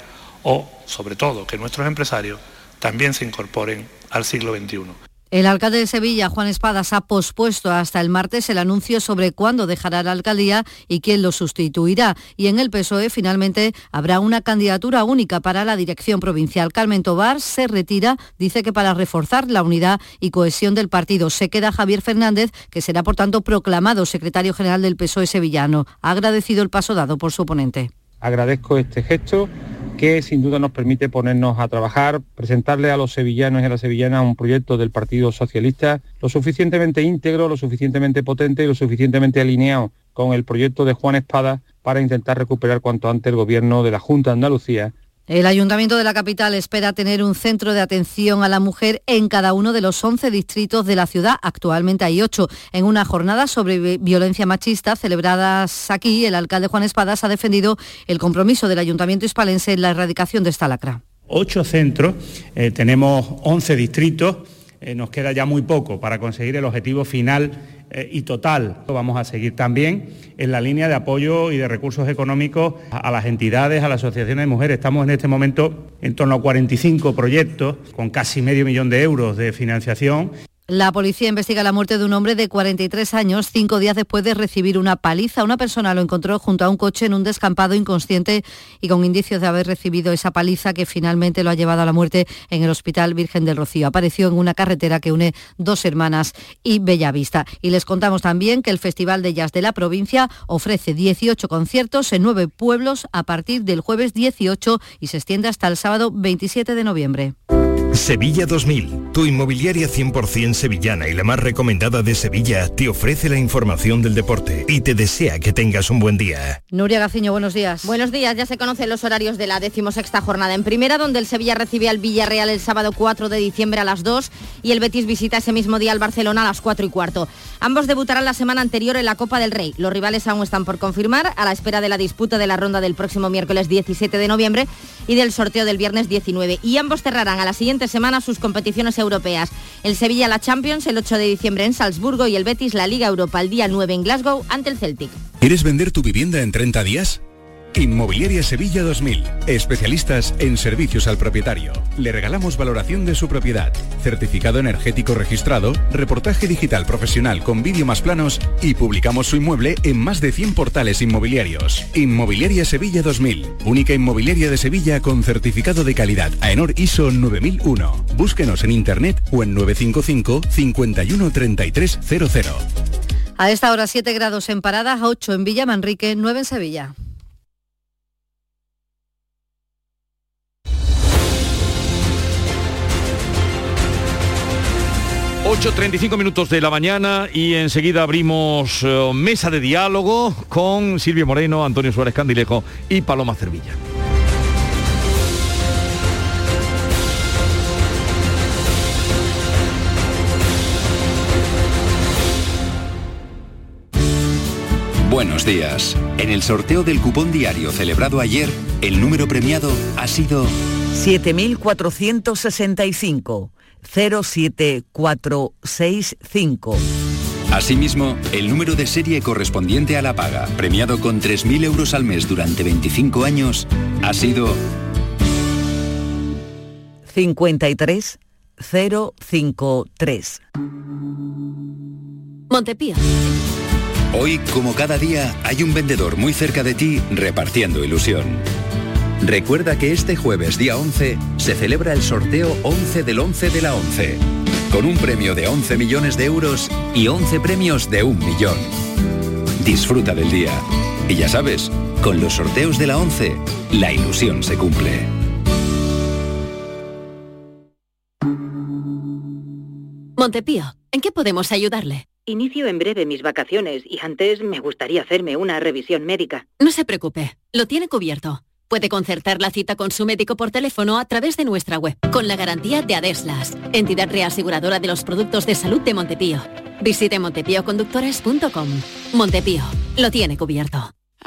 o, sobre todo, que nuestros empresarios también se incorporen al siglo XXI. El alcalde de Sevilla, Juan Espadas, ha pospuesto hasta el martes el anuncio sobre cuándo dejará la alcaldía y quién lo sustituirá. Y en el PSOE finalmente habrá una candidatura única para la dirección provincial. Carmen Tobar se retira, dice que para reforzar la unidad y cohesión del partido. Se queda Javier Fernández, que será por tanto proclamado secretario general del PSOE sevillano. Ha agradecido el paso dado por su oponente. Agradezco este gesto que sin duda nos permite ponernos a trabajar, presentarle a los sevillanos y a las sevillanas un proyecto del Partido Socialista lo suficientemente íntegro, lo suficientemente potente y lo suficientemente alineado con el proyecto de Juan Espada para intentar recuperar cuanto antes el gobierno de la Junta de Andalucía el Ayuntamiento de la capital espera tener un centro de atención a la mujer en cada uno de los 11 distritos de la ciudad. Actualmente hay 8. En una jornada sobre violencia machista celebradas aquí, el alcalde Juan Espadas ha defendido el compromiso del Ayuntamiento hispalense en la erradicación de esta lacra. Ocho centros, eh, tenemos 11 distritos, eh, nos queda ya muy poco para conseguir el objetivo final eh, y total. Vamos a seguir también en la línea de apoyo y de recursos económicos a las entidades, a las asociaciones de mujeres. Estamos en este momento en torno a 45 proyectos con casi medio millón de euros de financiación la policía investiga la muerte de un hombre de 43 años cinco días después de recibir una paliza. Una persona lo encontró junto a un coche en un descampado inconsciente y con indicios de haber recibido esa paliza que finalmente lo ha llevado a la muerte en el Hospital Virgen del Rocío. Apareció en una carretera que une dos hermanas y Bellavista. Y les contamos también que el Festival de Jazz de la provincia ofrece 18 conciertos en nueve pueblos a partir del jueves 18 y se extiende hasta el sábado 27 de noviembre. Sevilla 2000, tu inmobiliaria 100% sevillana y la más recomendada de Sevilla, te ofrece la información del deporte y te desea que tengas un buen día. Nuria Gaciño, buenos días. Buenos días, ya se conocen los horarios de la decimosexta jornada en primera, donde el Sevilla recibe al Villarreal el sábado 4 de diciembre a las 2 y el Betis visita ese mismo día al Barcelona a las 4 y cuarto. Ambos debutarán la semana anterior en la Copa del Rey. Los rivales aún están por confirmar a la espera de la disputa de la ronda del próximo miércoles 17 de noviembre y del sorteo del viernes 19. Y ambos cerrarán a la siguiente semana sus competiciones europeas. El Sevilla la Champions el 8 de diciembre en Salzburgo y el Betis la Liga Europa el día 9 en Glasgow ante el Celtic. ¿Quieres vender tu vivienda en 30 días? Inmobiliaria Sevilla 2000, especialistas en servicios al propietario. Le regalamos valoración de su propiedad, certificado energético registrado, reportaje digital profesional con vídeo más planos y publicamos su inmueble en más de 100 portales inmobiliarios. Inmobiliaria Sevilla 2000, única inmobiliaria de Sevilla con certificado de calidad AENOR ISO 9001. Búsquenos en internet o en 955 51 33 00. A esta hora 7 grados en Paradas, 8 en Villa Manrique, 9 en Sevilla. 8.35 minutos de la mañana y enseguida abrimos eh, mesa de diálogo con Silvio Moreno, Antonio Suárez Candilejo y Paloma Cervilla. Buenos días. En el sorteo del cupón diario celebrado ayer, el número premiado ha sido 7465 07465. Asimismo, el número de serie correspondiente a la paga, premiado con 3.000 euros al mes durante 25 años, ha sido 53053. Montepío. Hoy, como cada día, hay un vendedor muy cerca de ti repartiendo ilusión. Recuerda que este jueves día 11 se celebra el sorteo 11 del 11 de la 11, con un premio de 11 millones de euros y 11 premios de un millón. Disfruta del día. Y ya sabes, con los sorteos de la 11, la ilusión se cumple. Montepío, ¿en qué podemos ayudarle? Inicio en breve mis vacaciones y antes me gustaría hacerme una revisión médica. No se preocupe, lo tiene cubierto. Puede concertar la cita con su médico por teléfono a través de nuestra web, con la garantía de Adeslas, entidad reaseguradora de los productos de salud de Montepío. Visite montepíoconductores.com. Montepío, lo tiene cubierto.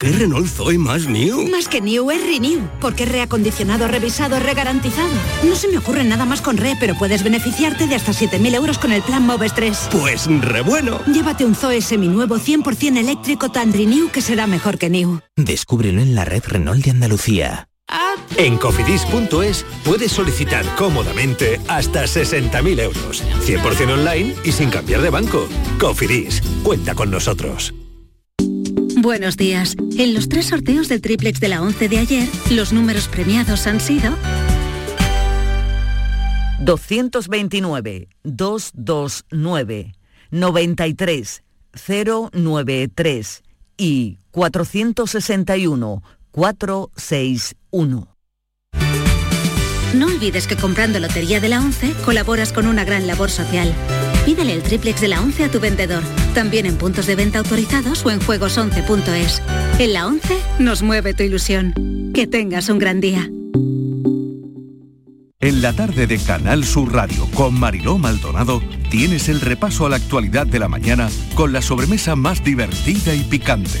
¿Qué Renault Zoe más new? Más que new es renew, porque es reacondicionado, revisado, regarantizado. No se me ocurre nada más con re, pero puedes beneficiarte de hasta 7.000 euros con el plan Moves 3. Pues re bueno. Llévate un Zoe seminuevo 100% eléctrico tan renew que será mejor que new. Descúbrelo en la red Renault de Andalucía. En cofidis.es puedes solicitar cómodamente hasta 60.000 euros. 100% online y sin cambiar de banco. Cofidis, cuenta con nosotros. Buenos días. En los tres sorteos del triplex de la 11 de ayer, los números premiados han sido 229 229 93 093 y 461 461. No olvides que comprando Lotería de la 11 colaboras con una gran labor social. Pídele el triplex de la 11 a tu vendedor, también en puntos de venta autorizados o en juegos11.es. En la 11 nos mueve tu ilusión. Que tengas un gran día. En la tarde de Canal Sur Radio con Mariló Maldonado tienes el repaso a la actualidad de la mañana con la sobremesa más divertida y picante,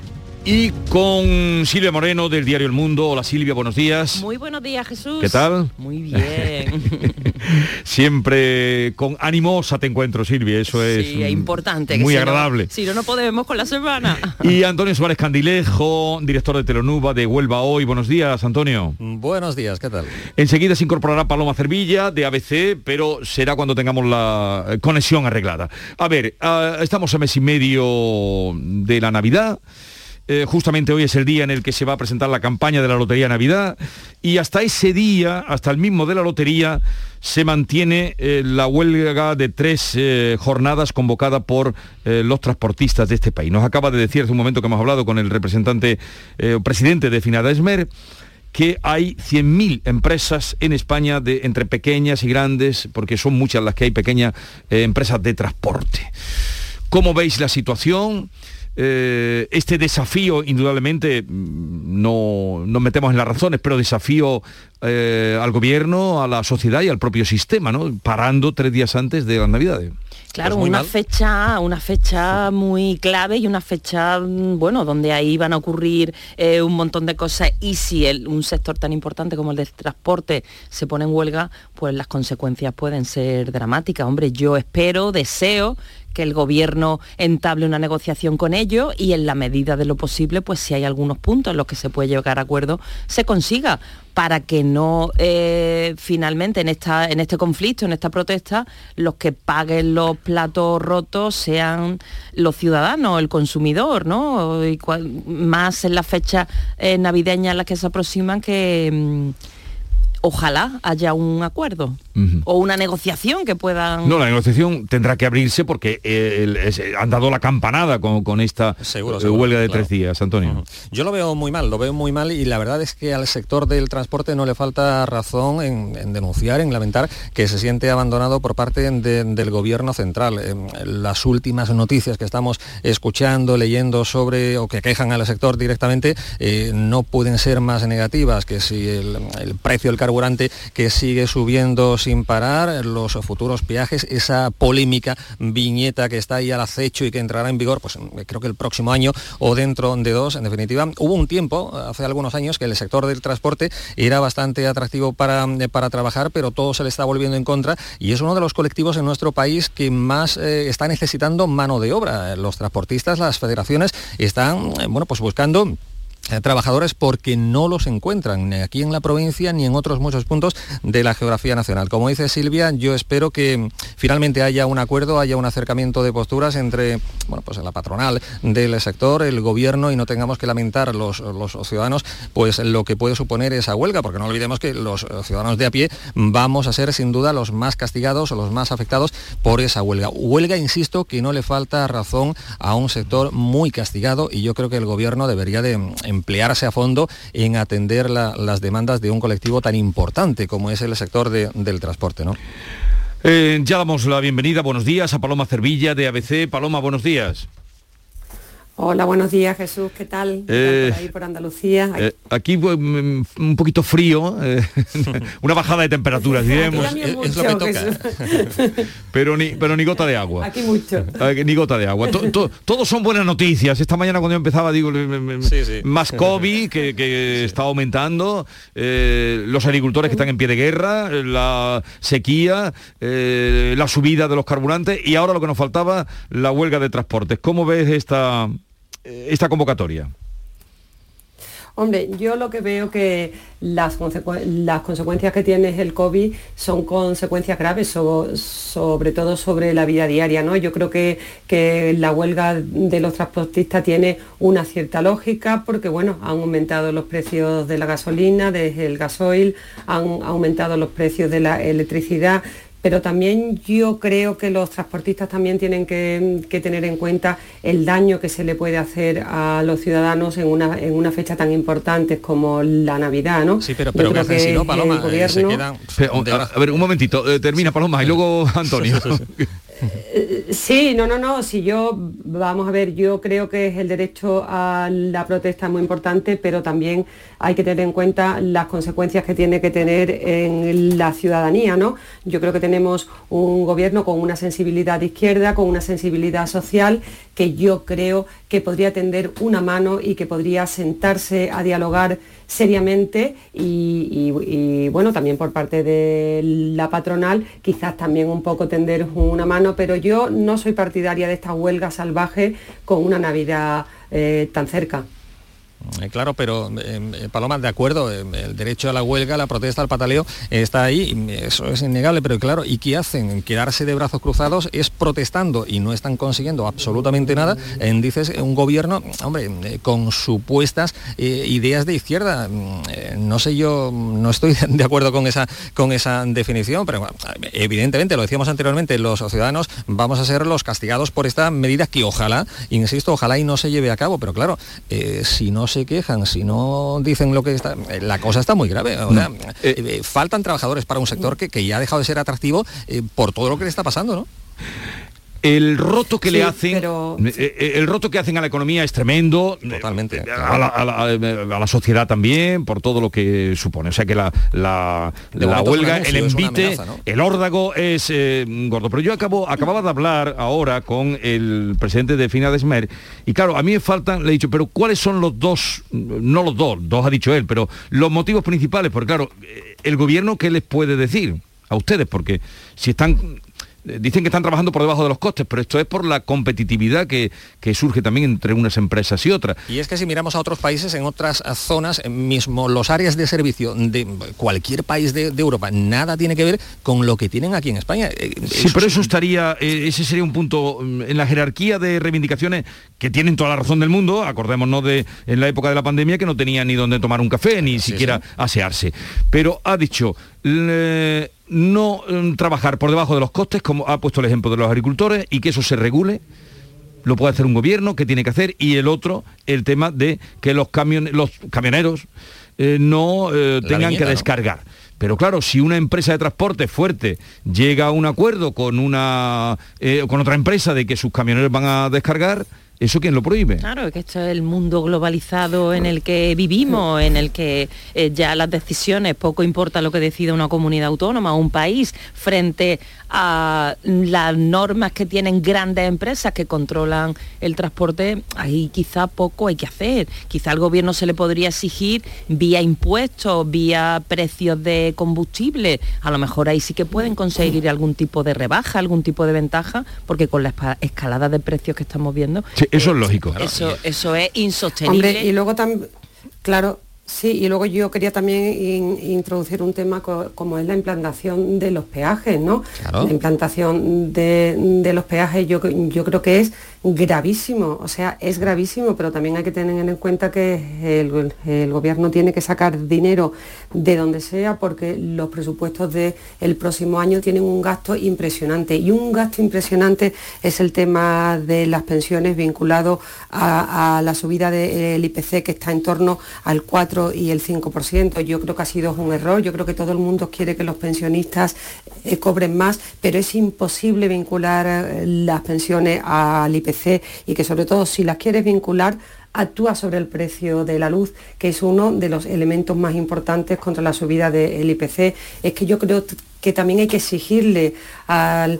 Y con Silvia Moreno del diario El Mundo. Hola Silvia, buenos días. Muy buenos días Jesús. ¿Qué tal? Muy bien. Siempre con animosa te encuentro Silvia, eso es, sí, es importante. Muy agradable. No, si no, no podemos con la semana. Y Antonio Suárez Candilejo, director de Telenuba de Huelva Hoy. Buenos días, Antonio. Buenos días, ¿qué tal? Enseguida se incorporará Paloma Cervilla de ABC, pero será cuando tengamos la conexión arreglada. A ver, uh, estamos a mes y medio de la Navidad. Eh, justamente hoy es el día en el que se va a presentar la campaña de la Lotería Navidad y hasta ese día, hasta el mismo de la Lotería, se mantiene eh, la huelga de tres eh, jornadas convocada por los transportistas de este país. Nos acaba de decir hace un momento que hemos hablado con el representante, eh, presidente de Finada Esmer, que hay 100.000 empresas en España de, entre pequeñas y grandes, porque son muchas las que hay pequeñas empresas de transporte. ¿Cómo veis la situación? Eh, este desafío, indudablemente, mm, no nos metemos en las razones, pero desafío eh, al gobierno, a la sociedad y al propio sistema, ¿no? Parando tres días antes de las Navidades. Claro, pues una mal. fecha, una fecha muy clave y una fecha, mm, bueno, donde ahí van a ocurrir eh, un montón de cosas y si el, un sector tan importante como el del transporte se pone en huelga, pues las consecuencias pueden ser dramáticas. Hombre, yo espero, deseo que el gobierno entable una negociación con ellos y en la medida de lo posible, pues si hay algunos puntos en los que se puede llegar a acuerdo, se consiga para que no eh, finalmente en, esta, en este conflicto, en esta protesta, los que paguen los platos rotos sean los ciudadanos, el consumidor, ¿no? Y más en las fechas eh, navideñas en las que se aproximan que... Mmm, ojalá haya un acuerdo uh -huh. o una negociación que puedan... No, la negociación tendrá que abrirse porque eh, el, es, han dado la campanada con, con esta seguro, eh, seguro, huelga de claro. tres días, Antonio. Uh -huh. Yo lo veo muy mal, lo veo muy mal y la verdad es que al sector del transporte no le falta razón en, en denunciar, en lamentar que se siente abandonado por parte de, del gobierno central. Eh, las últimas noticias que estamos escuchando, leyendo sobre o que quejan al sector directamente eh, no pueden ser más negativas que si el, el precio del que sigue subiendo sin parar, los futuros peajes, esa polémica viñeta que está ahí al acecho y que entrará en vigor, pues creo que el próximo año o dentro de dos, en definitiva. Hubo un tiempo, hace algunos años, que el sector del transporte era bastante atractivo para, para trabajar, pero todo se le está volviendo en contra y es uno de los colectivos en nuestro país que más eh, está necesitando mano de obra. Los transportistas, las federaciones están, eh, bueno, pues buscando trabajadores porque no los encuentran ni aquí en la provincia ni en otros muchos puntos de la geografía nacional. Como dice Silvia, yo espero que finalmente haya un acuerdo, haya un acercamiento de posturas entre bueno, pues la patronal del sector, el gobierno y no tengamos que lamentar los, los ciudadanos pues lo que puede suponer esa huelga, porque no olvidemos que los ciudadanos de a pie vamos a ser sin duda los más castigados o los más afectados por esa huelga. Huelga, insisto, que no le falta razón a un sector muy castigado y yo creo que el gobierno debería de emplearse a fondo en atender la, las demandas de un colectivo tan importante como es el sector de, del transporte. ¿no? Eh, ya damos la bienvenida, buenos días, a Paloma Cervilla de ABC. Paloma, buenos días. Hola, buenos días Jesús, ¿qué tal? ¿Qué tal por ahí por Andalucía? Eh, aquí pues, un poquito frío, eh, una bajada de temperaturas, diremos. Es, es, lo que toca. pero, ni, pero ni gota de agua. Aquí mucho. ni gota de agua. To, to, todos son buenas noticias. Esta mañana cuando yo empezaba, digo, sí, sí. más COVID, que, que sí. está aumentando, eh, los agricultores que están en pie de guerra, la sequía, eh, la subida de los carburantes y ahora lo que nos faltaba, la huelga de transportes. ¿Cómo ves esta esta convocatoria? Hombre, yo lo que veo que las, las, consecuencias que tiene el COVID son consecuencias graves, so sobre todo sobre la vida diaria. ¿no? Yo creo que, que, la huelga de los transportistas tiene una cierta lógica porque bueno, han aumentado los precios de la gasolina, del gasoil, han aumentado los precios de la electricidad, pero también yo creo que los transportistas también tienen que, que, tener en cuenta el daño que se le puede hacer a los ciudadanos en una, en una fecha tan importante como la Navidad, ¿no? Sí, pero, pero que, que si no, Paloma, el gobierno... se quedan... Pero, a, a, ver, un momentito, eh, termina Paloma y luego Antonio. Sí, no, no, no, si yo vamos a ver, yo creo que el derecho a la protesta es muy importante, pero también hay que tener en cuenta las consecuencias que tiene que tener en la ciudadanía, ¿no? Yo creo que tenemos un gobierno con una sensibilidad de izquierda, con una sensibilidad social, que yo creo que podría tender una mano y que podría sentarse a dialogar seriamente y, bueno, también por parte de la patronal, quizás también un poco tender una mano, pero yo no soy partidaria de esta huelga salvaje con una Navidad eh, tan cerca. Eh, claro, pero eh, Paloma, de acuerdo, eh, el derecho a la huelga, la protesta, al pataleo está ahí, eso es innegable, pero claro, ¿y qué hacen? Quedarse de brazos cruzados es protestando y no están consiguiendo absolutamente nada. Dices, un gobierno, hombre, con supuestas ideas de izquierda. no sé, yo no estoy de acuerdo con esa, con esa definición, pero evidentemente, lo decíamos anteriormente, los ciudadanos vamos a ser los castigados por esta medida que ojalá, insisto, ojalá y no se lleve a cabo, pero claro, si no se quejan, si no dicen lo que está, eh, la cosa está muy grave. Eh, eh, faltan trabajadores para un sector que, que, ya ha dejado de ser atractivo por todo lo que le está pasando, ¿no? El roto que le hacen, eh, eh, el roto que hacen a la economía es tremendo. Totalmente. Eh, a la, sociedad también, por todo lo que supone. O sea que la, la, huelga, el envite, el órdago es gordo. Pero yo acabo, acababa de hablar ahora con el presidente de Fina Smer y claro, a mí me faltan, le he dicho, pero ¿cuáles son los dos, no los dos, dos ha dicho él, pero los motivos principales? Porque claro, el gobierno, ¿qué les puede decir? a ustedes, porque si están dicen que están trabajando por debajo de los costes, pero esto es por la competitividad que, surge también entre unas empresas y otras. Y es que si miramos a otros países, en otras zonas, mismo los áreas de servicio de cualquier país de, Europa, nada tiene que ver con lo que tienen aquí en España. Eh, sí, pero eso estaría, eh, ese sería un punto mm, en la jerarquía de reivindicaciones que tienen toda la razón del mundo, acordémonos de en la época de la pandemia que no tenía ni donde tomar un café, ni siquiera asearse. Pero ha dicho, no mm, trabajar por debajo de los costes, como ha puesto el ejemplo de los agricultores, y que eso se regule. Lo puede hacer un gobierno, que tiene que hacer, y el otro, el tema de que los, los camioneros eh, no eh, tengan que descargar. Pero claro, si una empresa de transporte fuerte llega a un acuerdo con, una, eh, con otra empresa de que sus camioneros van a descargar, ¿Eso quién lo prohíbe? Claro, que esto es el mundo globalizado en el que vivimos, en el que eh, ya las decisiones, poco importa lo que decida una comunidad autónoma o un país frente a las normas que tienen grandes empresas que controlan el transporte, ahí quizá poco hay que hacer. Quizá al gobierno se le podría exigir vía impuestos, vía precios de combustible. A lo mejor ahí sí que pueden conseguir algún tipo de rebaja, algún tipo de ventaja, porque con la escalada de precios que estamos viendo, eso es lógico. Eso, eso es insostenible. y luego también, claro, Sí, y luego yo quería también introducir un tema como es la implantación de los peajes, ¿no? La implantación de, los peajes yo, yo, creo que es gravísimo, o sea, es gravísimo, pero también hay que tener en cuenta que el, gobierno tiene que sacar dinero de donde sea porque los presupuestos del próximo año tienen un gasto impresionante y un gasto impresionante es el tema de las pensiones vinculado a, a la subida del IPC que está en torno al 4 y el 5%. Yo creo que ha sido un error, yo creo que todo el mundo quiere que los pensionistas eh, cobren más, pero es imposible vincular eh, las pensiones al IPC y que sobre todo si las quieres vincular actúa sobre el precio de la luz, que es uno de los elementos más importantes contra la subida del IPC. Es que yo creo que también hay que exigirle al,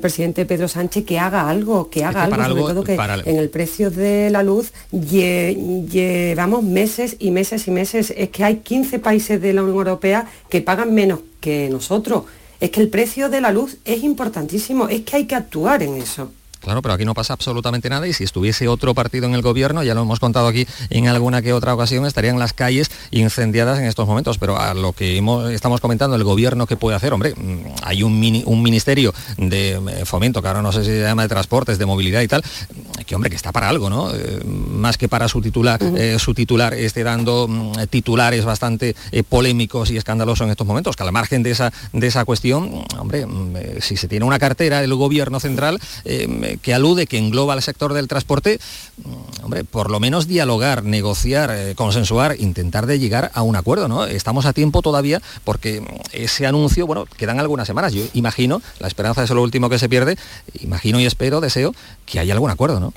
presidente Pedro Sánchez que haga algo, que haga algo, sobre todo que en el precio de la luz llevamos meses y meses y meses. Es que hay 15 países de la Unión Europea que pagan menos que nosotros. Es que el precio de la luz es importantísimo, es que hay que actuar en eso. Claro, pero aquí no pasa absolutamente nada y si estuviese otro partido en el gobierno, ya lo hemos contado aquí en alguna que otra ocasión, estarían las calles incendiadas en estos momentos. Pero a lo que estamos comentando, el gobierno que puede hacer, hombre, mm, hay un, un ministerio de eh, fomento, que ahora no sé si se llama de transportes, de movilidad y tal, que hombre, que está para algo, ¿no? Eh, más que para su titular, eh, su titular esté dando mm, titulares bastante polémicos y escandalosos en estos momentos, que al margen de esa, de esa cuestión, hombre, mm, si se tiene una cartera del gobierno central que alude, que engloba al sector del transporte, mm, hombre, por lo menos dialogar, negociar, consensuar, intentar de llegar a un acuerdo, ¿no? Estamos a tiempo todavía porque ese anuncio, bueno, quedan algunas semanas. Yo imagino, la esperanza es lo último que se pierde, imagino y espero, deseo que haya algún acuerdo, ¿no?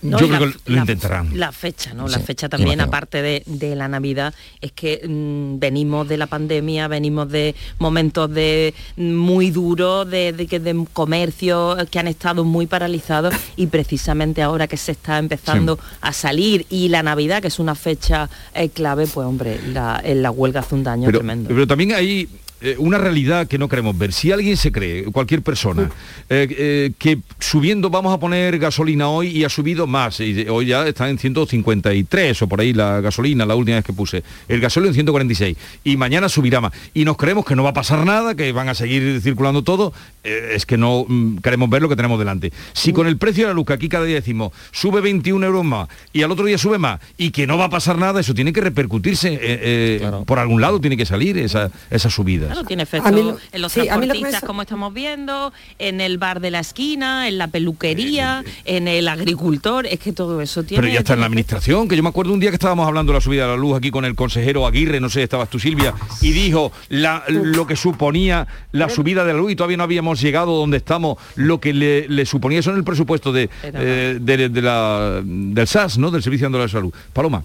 Yo creo que lo intentarán. La fecha, ¿no? la fecha también, aparte de, la Navidad, es que mm, venimos de la pandemia, venimos de momentos de muy duros, de, de, comercio que han estado muy paralizados y precisamente ahora que se está empezando a salir y la Navidad, que es una fecha eh, clave, pues hombre, la, la huelga hace un daño tremendo. Pero también hay eh, una realidad que no queremos ver. Si alguien se cree, cualquier persona, eh, eh, que subiendo vamos a poner gasolina hoy y ha subido más, y hoy ya está en 153 o por ahí la gasolina, la última vez que puse, el gasolina en 146, y mañana subirá más, y nos creemos que no va a pasar nada, que van a seguir circulando todo, es que no mm, queremos ver lo que tenemos delante. Si con el precio de la luz, que aquí cada día decimos, sube 21 euros más, y al otro día sube más, y que no va a pasar nada, eso tiene que repercutirse, por algún lado tiene que salir esa, esa subida. Claro, tiene efecto en los transportistas, como estamos viendo, en el bar de la esquina, en la peluquería, en el agricultor, es que todo eso tiene... Pero ya está en la administración, que yo me acuerdo un día que estábamos hablando de la subida de la luz aquí con el consejero Aguirre, no sé, estabas tú Silvia, y dijo la, lo que suponía la subida de la luz y todavía no habíamos llegado donde estamos, lo que le, suponía eso en el presupuesto de, eh, de, la, del SAS, ¿no? Del Servicio de la Salud. Paloma.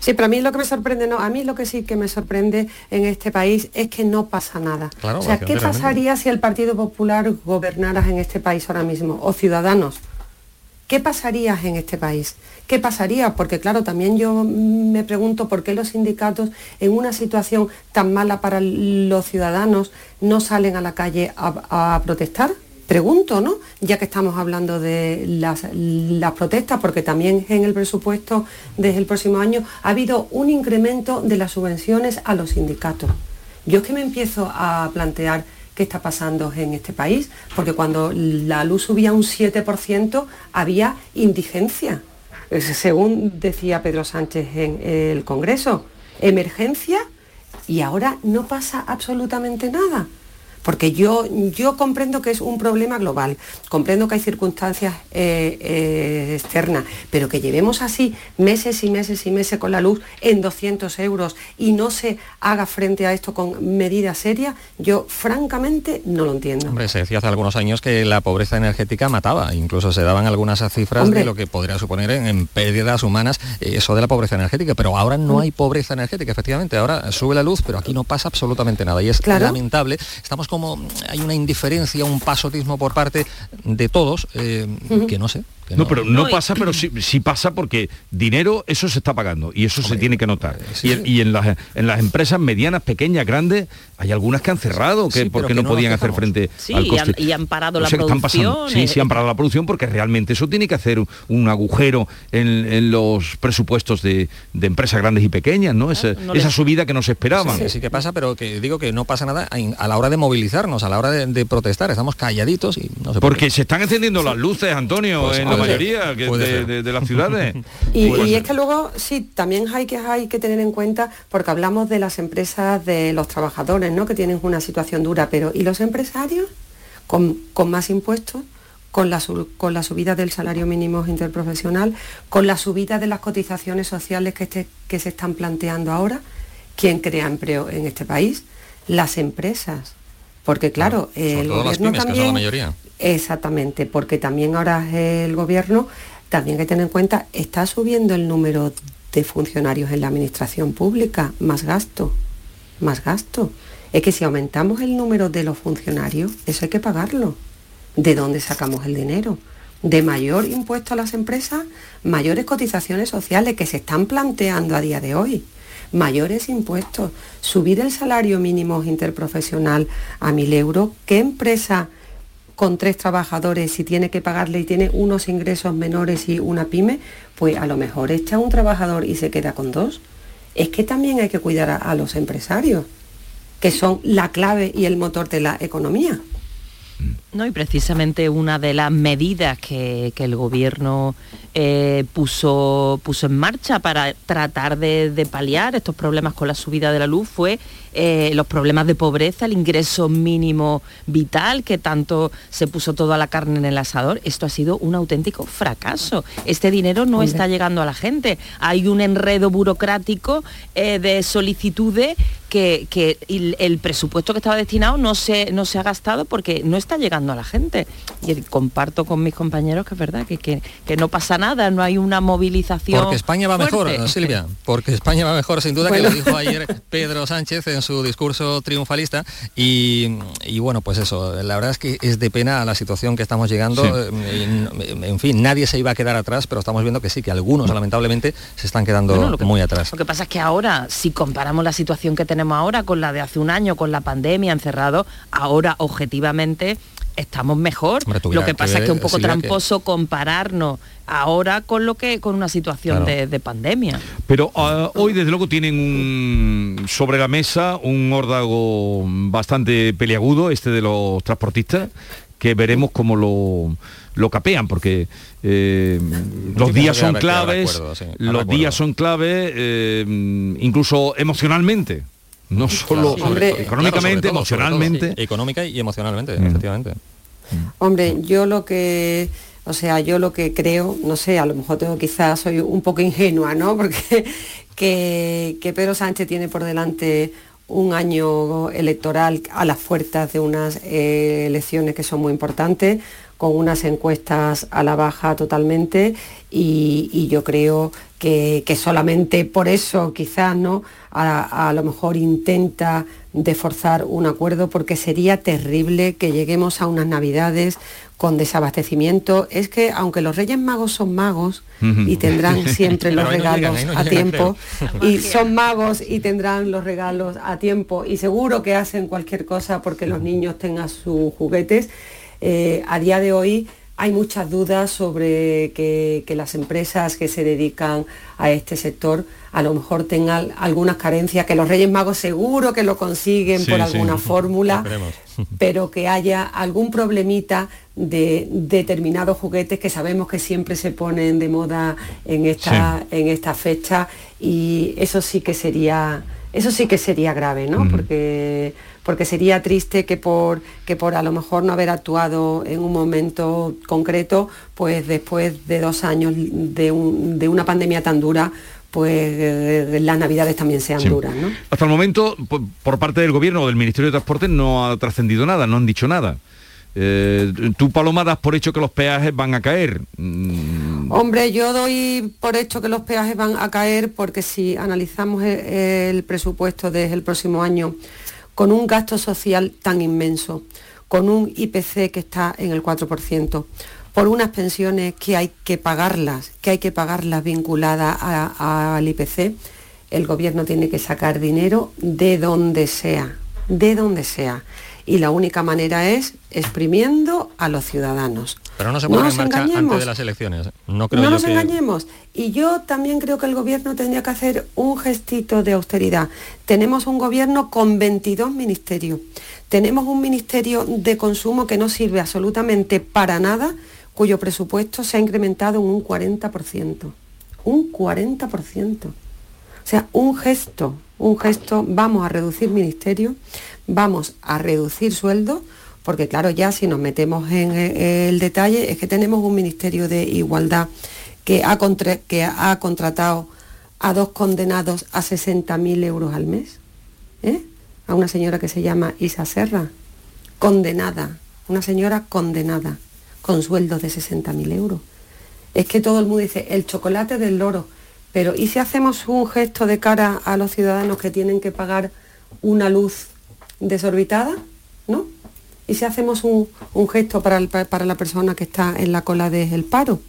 Sí, pero a mí lo que me sorprende, no, a mí lo que sí que me sorprende en este país es que no pasa nada. o sea, ¿qué pasaría si el Partido Popular gobernara en este país ahora mismo? O Ciudadanos. ¿Qué pasaría en este país? ¿Qué pasaría? Porque claro, también yo me pregunto por qué los sindicatos en una situación tan mala para los ciudadanos no salen a la calle a protestar pregunto, ¿no? Ya que estamos hablando de las, protestas, porque también en el presupuesto desde el próximo año ha habido un incremento de las subvenciones a los sindicatos. Yo es que me empiezo a plantear qué está pasando en este país, porque cuando la luz subía un 7% había indigencia, según decía Pedro Sánchez en el Congreso, emergencia y ahora no pasa absolutamente nada porque yo, yo comprendo que es un problema global, comprendo que hay circunstancias eh, eh, externas, pero que llevemos así meses y meses y meses con la luz en 200 euros y no se haga frente a esto con medidas serias, yo francamente no lo entiendo. Hombre, se decía hace algunos años que la pobreza energética mataba, incluso se daban algunas cifras de lo que podría suponer en, pérdidas humanas eh, eso de la pobreza energética, pero ahora no mm. hay pobreza energética, efectivamente, ahora sube la luz, pero aquí no pasa absolutamente nada y es lamentable. Estamos con como hay una indiferencia, un pasotismo por parte de todos, eh, que no sé, no, pero no, pasa, pero sí, pasa porque dinero, eso se está pagando y eso se tiene que notar. y, en, las, en las empresas medianas, pequeñas, grandes, hay algunas que han cerrado que, porque no, podían hacer frente al coste. Y han, parado la producción. Sí, sí, han parado la producción porque realmente eso tiene que hacer un, agujero en, los presupuestos de, empresas grandes y pequeñas, ¿no? Esa, esa subida que no se esperaba. Sí, sí, que pasa, pero que digo que no pasa nada a la hora de movilizarnos, a la hora de, protestar. Estamos calladitos y no sé Porque se están encendiendo las luces, Antonio, pues en mayoría de, las ciudades. y, es que luego sí, también hay que, hay que tener en cuenta, porque hablamos de las empresas, de los trabajadores, ¿no? que tienen una situación dura, pero ¿y los empresarios? Con, más impuestos, con la, con la, subida del salario mínimo interprofesional, con la subida de las cotizaciones sociales que, este, que se están planteando ahora. ¿Quién crea empleo en este país? Las empresas. Porque claro, el gobierno también... Exactamente, porque también ahora el gobierno, también hay que tener en cuenta, está subiendo el número de funcionarios en la administración pública, más gasto, más gasto. Es que si aumentamos el número de los funcionarios, eso hay que pagarlo. ¿De dónde sacamos el dinero? De mayor impuesto a las empresas, mayores cotizaciones sociales que se están planteando a día de hoy mayores impuestos, subir el salario mínimo interprofesional a mil euros, ¿qué empresa con tres trabajadores si tiene que pagarle y tiene unos ingresos menores y una pyme, pues a lo mejor echa un trabajador y se queda con dos. Es que también hay que cuidar a, los empresarios, que son la clave y el motor de la economía. No, y precisamente una de las medidas que, que el gobierno eh, puso, puso en marcha para tratar de, de, paliar estos problemas con la subida de la luz fue eh, los problemas de pobreza, el ingreso mínimo vital, que tanto se puso toda la carne en el asador. Esto ha sido un auténtico fracaso. Este dinero no Hombre. está llegando a la gente. Hay un enredo burocrático eh, de solicitudes que, que el, el, presupuesto que estaba destinado no se, no se ha gastado porque no está llegando a la gente. Y comparto con mis compañeros que es verdad que, que, que no pasa nada, no hay una movilización. Porque España va fuerte. mejor, Silvia, porque España va mejor, sin duda, bueno. que lo dijo ayer Pedro Sánchez en su discurso triunfalista. Y, y, bueno, pues eso, la verdad es que es de pena la situación que estamos llegando. Sí. En, en, fin, nadie se iba a quedar atrás, pero estamos viendo que sí, que algunos lamentablemente se están quedando bueno, que, muy atrás. Lo que pasa es que ahora, si comparamos la situación que tenemos ahora con la de hace un año, con la pandemia encerrado, ahora objetivamente estamos mejor. Hombre, lo que pasa que, es que es un poco tramposo que... compararnos ahora con lo que con una situación claro. de, de, pandemia. Pero uh, hoy desde luego tienen un, sobre la mesa un órdago bastante peliagudo, este de los transportistas, que veremos cómo lo, lo capean, porque eh, los días son claves, acuerdo, sí, los días son claves, eh, incluso emocionalmente. No solo claro, Hombre, económicamente, claro, todo, emocionalmente. Sí. Económica y emocionalmente, mm. efectivamente. Hombre, yo lo que o sea, yo lo que creo, no sé, a lo mejor tengo quizás soy un poco ingenua, ¿no? Porque que, que Pedro Sánchez tiene por delante un año electoral a las puertas de unas eh, elecciones que son muy importantes, con unas encuestas a la baja totalmente y, y yo creo que, que, solamente por eso quizás no a, a, lo mejor intenta de forzar un acuerdo porque sería terrible que lleguemos a unas navidades con desabastecimiento. Es que aunque los Reyes Magos son magos y tendrán siempre los regalos no llegan, no a tiempo, y son magos y tendrán los regalos a tiempo y seguro que hacen cualquier cosa porque los niños tengan sus juguetes, eh, a día de hoy hay muchas dudas sobre que, que, las empresas que se dedican a este sector a lo mejor tengan algunas carencias, que los Reyes Magos seguro que lo consiguen sí, por alguna sí. fórmula, pero que haya algún problemita de determinados juguetes que sabemos que siempre se ponen de moda en esta, sí. en esta fecha y eso sí que sería, eso sí que sería grave, ¿no? Porque porque sería triste que por, que por a lo mejor no haber actuado en un momento concreto, pues después de dos años de, un, de una pandemia tan dura, pues eh, las navidades también sean sí. duras. ¿no? Hasta el momento, por, por, parte del gobierno o del Ministerio de Transporte no ha trascendido nada, no han dicho nada. Eh, tú, Paloma, das por hecho que los peajes van a caer. Mm. Hombre, yo doy por hecho que los peajes van a caer porque si analizamos el, el presupuesto desde el próximo año, con un gasto social tan inmenso, con un IPC que está en el 4%, por unas pensiones que hay que pagarlas, que hay que pagarlas vinculadas al IPC, el gobierno tiene que sacar dinero de donde sea, de donde sea. Y la única manera es exprimiendo a los ciudadanos. Pero no se pone no en marcha engañemos. antes de las elecciones. No, creo no nos que... engañemos. Y yo también creo que el gobierno tendría que hacer un gestito de austeridad. Tenemos un gobierno con 22 ministerios. Tenemos un ministerio de consumo que no sirve absolutamente para nada, cuyo presupuesto se ha incrementado en un 40%. Un 40%. O sea, un gesto, un gesto, vamos a reducir ministerios, vamos a reducir sueldos, porque claro, ya si nos metemos en el detalle, es que tenemos un Ministerio de Igualdad que ha, que ha contratado a dos condenados a 60.000 euros al mes, ¿eh? a una señora que se llama Isa Serra, condenada, una señora condenada, con sueldos de 60.000 euros. Es que todo el mundo dice, el chocolate del loro, pero ¿y si hacemos un gesto de cara a los ciudadanos que tienen que pagar una luz desorbitada? ¿No? ¿Y si hacemos un, un gesto para, para, la persona que está en la cola del paro?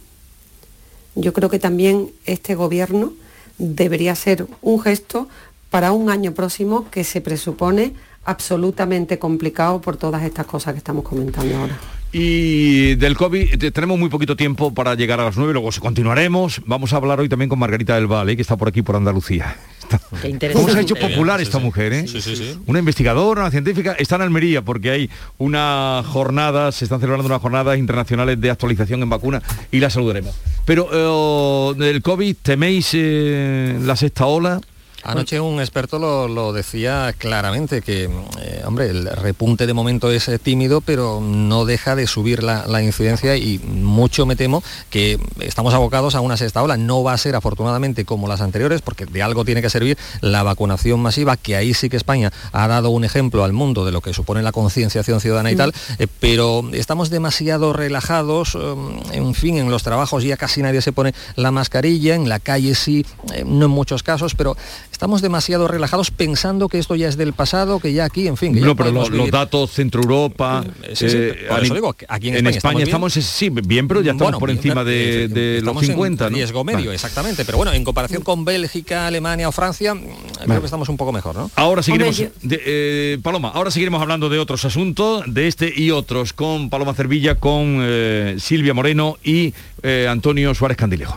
Yo creo que también este gobierno debería ser un gesto para un año próximo que se presupone absolutamente complicado por todas estas cosas que estamos comentando ahora. Y del COVID tenemos muy poquito tiempo para llegar a las 9, luego continuaremos. Vamos a hablar hoy también con Margarita del Valle, que está por aquí, por Andalucía. Qué interesante. ¿Cómo se ha hecho popular esta sí. mujer, eh? Sí, sí, sí. Una investigadora, una científica, está en Almería porque hay una jornada, se están celebrando unas jornadas internacionales de actualización en vacunas y la saludaremos. Pero eh, del COVID, ¿teméis eh, la sexta ola? Anoche un experto lo, lo decía claramente, que, eh, hombre, el repunte de momento es eh, tímido, pero no deja de subir la, la incidencia y mucho me temo que estamos abocados a una sexta ola. No va a ser afortunadamente como las anteriores, porque de algo tiene que servir la vacunación masiva, que ahí sí que España ha dado un ejemplo al mundo de lo que supone la concienciación ciudadana y tal, eh, pero estamos demasiado relajados, en fin, en los trabajos ya casi nadie se pone la mascarilla, en la calle sí, no en muchos casos, pero estamos demasiado relajados pensando que esto ya es del pasado, que ya aquí, en fin, que ya No, pero lo- los datos Centro Europa, sí, sí, eh, por eso digo aquí en en España España estamos estamos, sí, bien, pero ya estamos Bueno, por encima de, eh, de los estamos en 50, ¿no? riesgo medio, Vale. exactamente. Pero bueno, en comparación con Bélgica, Alemania o Francia, mm, creo que estamos un poco mejor, ¿no? Ahora seguiremos, de- eh, Paloma, ahora seguiremos hablando de otros asuntos, de este y otros, con Paloma Cervilla, con eh, Silvia Moreno y eh, Antonio Suárez Candilejo.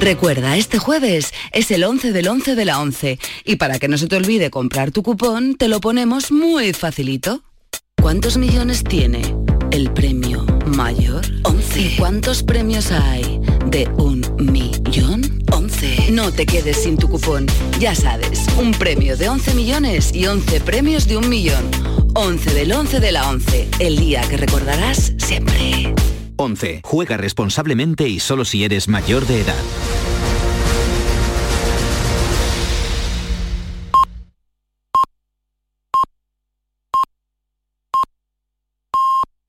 Recuerda, este jueves es el 11 del 11 de la 11 y para que no se te olvide comprar tu cupón, te lo ponemos muy facilito. ¿Cuántos millones tiene el premio mayor? 11. ¿Y cuántos premios hay de un millón? 11. No te quedes sin tu cupón. Ya sabes, un premio de 11 millones y 11 premios de un millón. 11 del 11 de la 11, el día que recordarás siempre. 11. Juega responsablemente y solo si eres mayor de edad.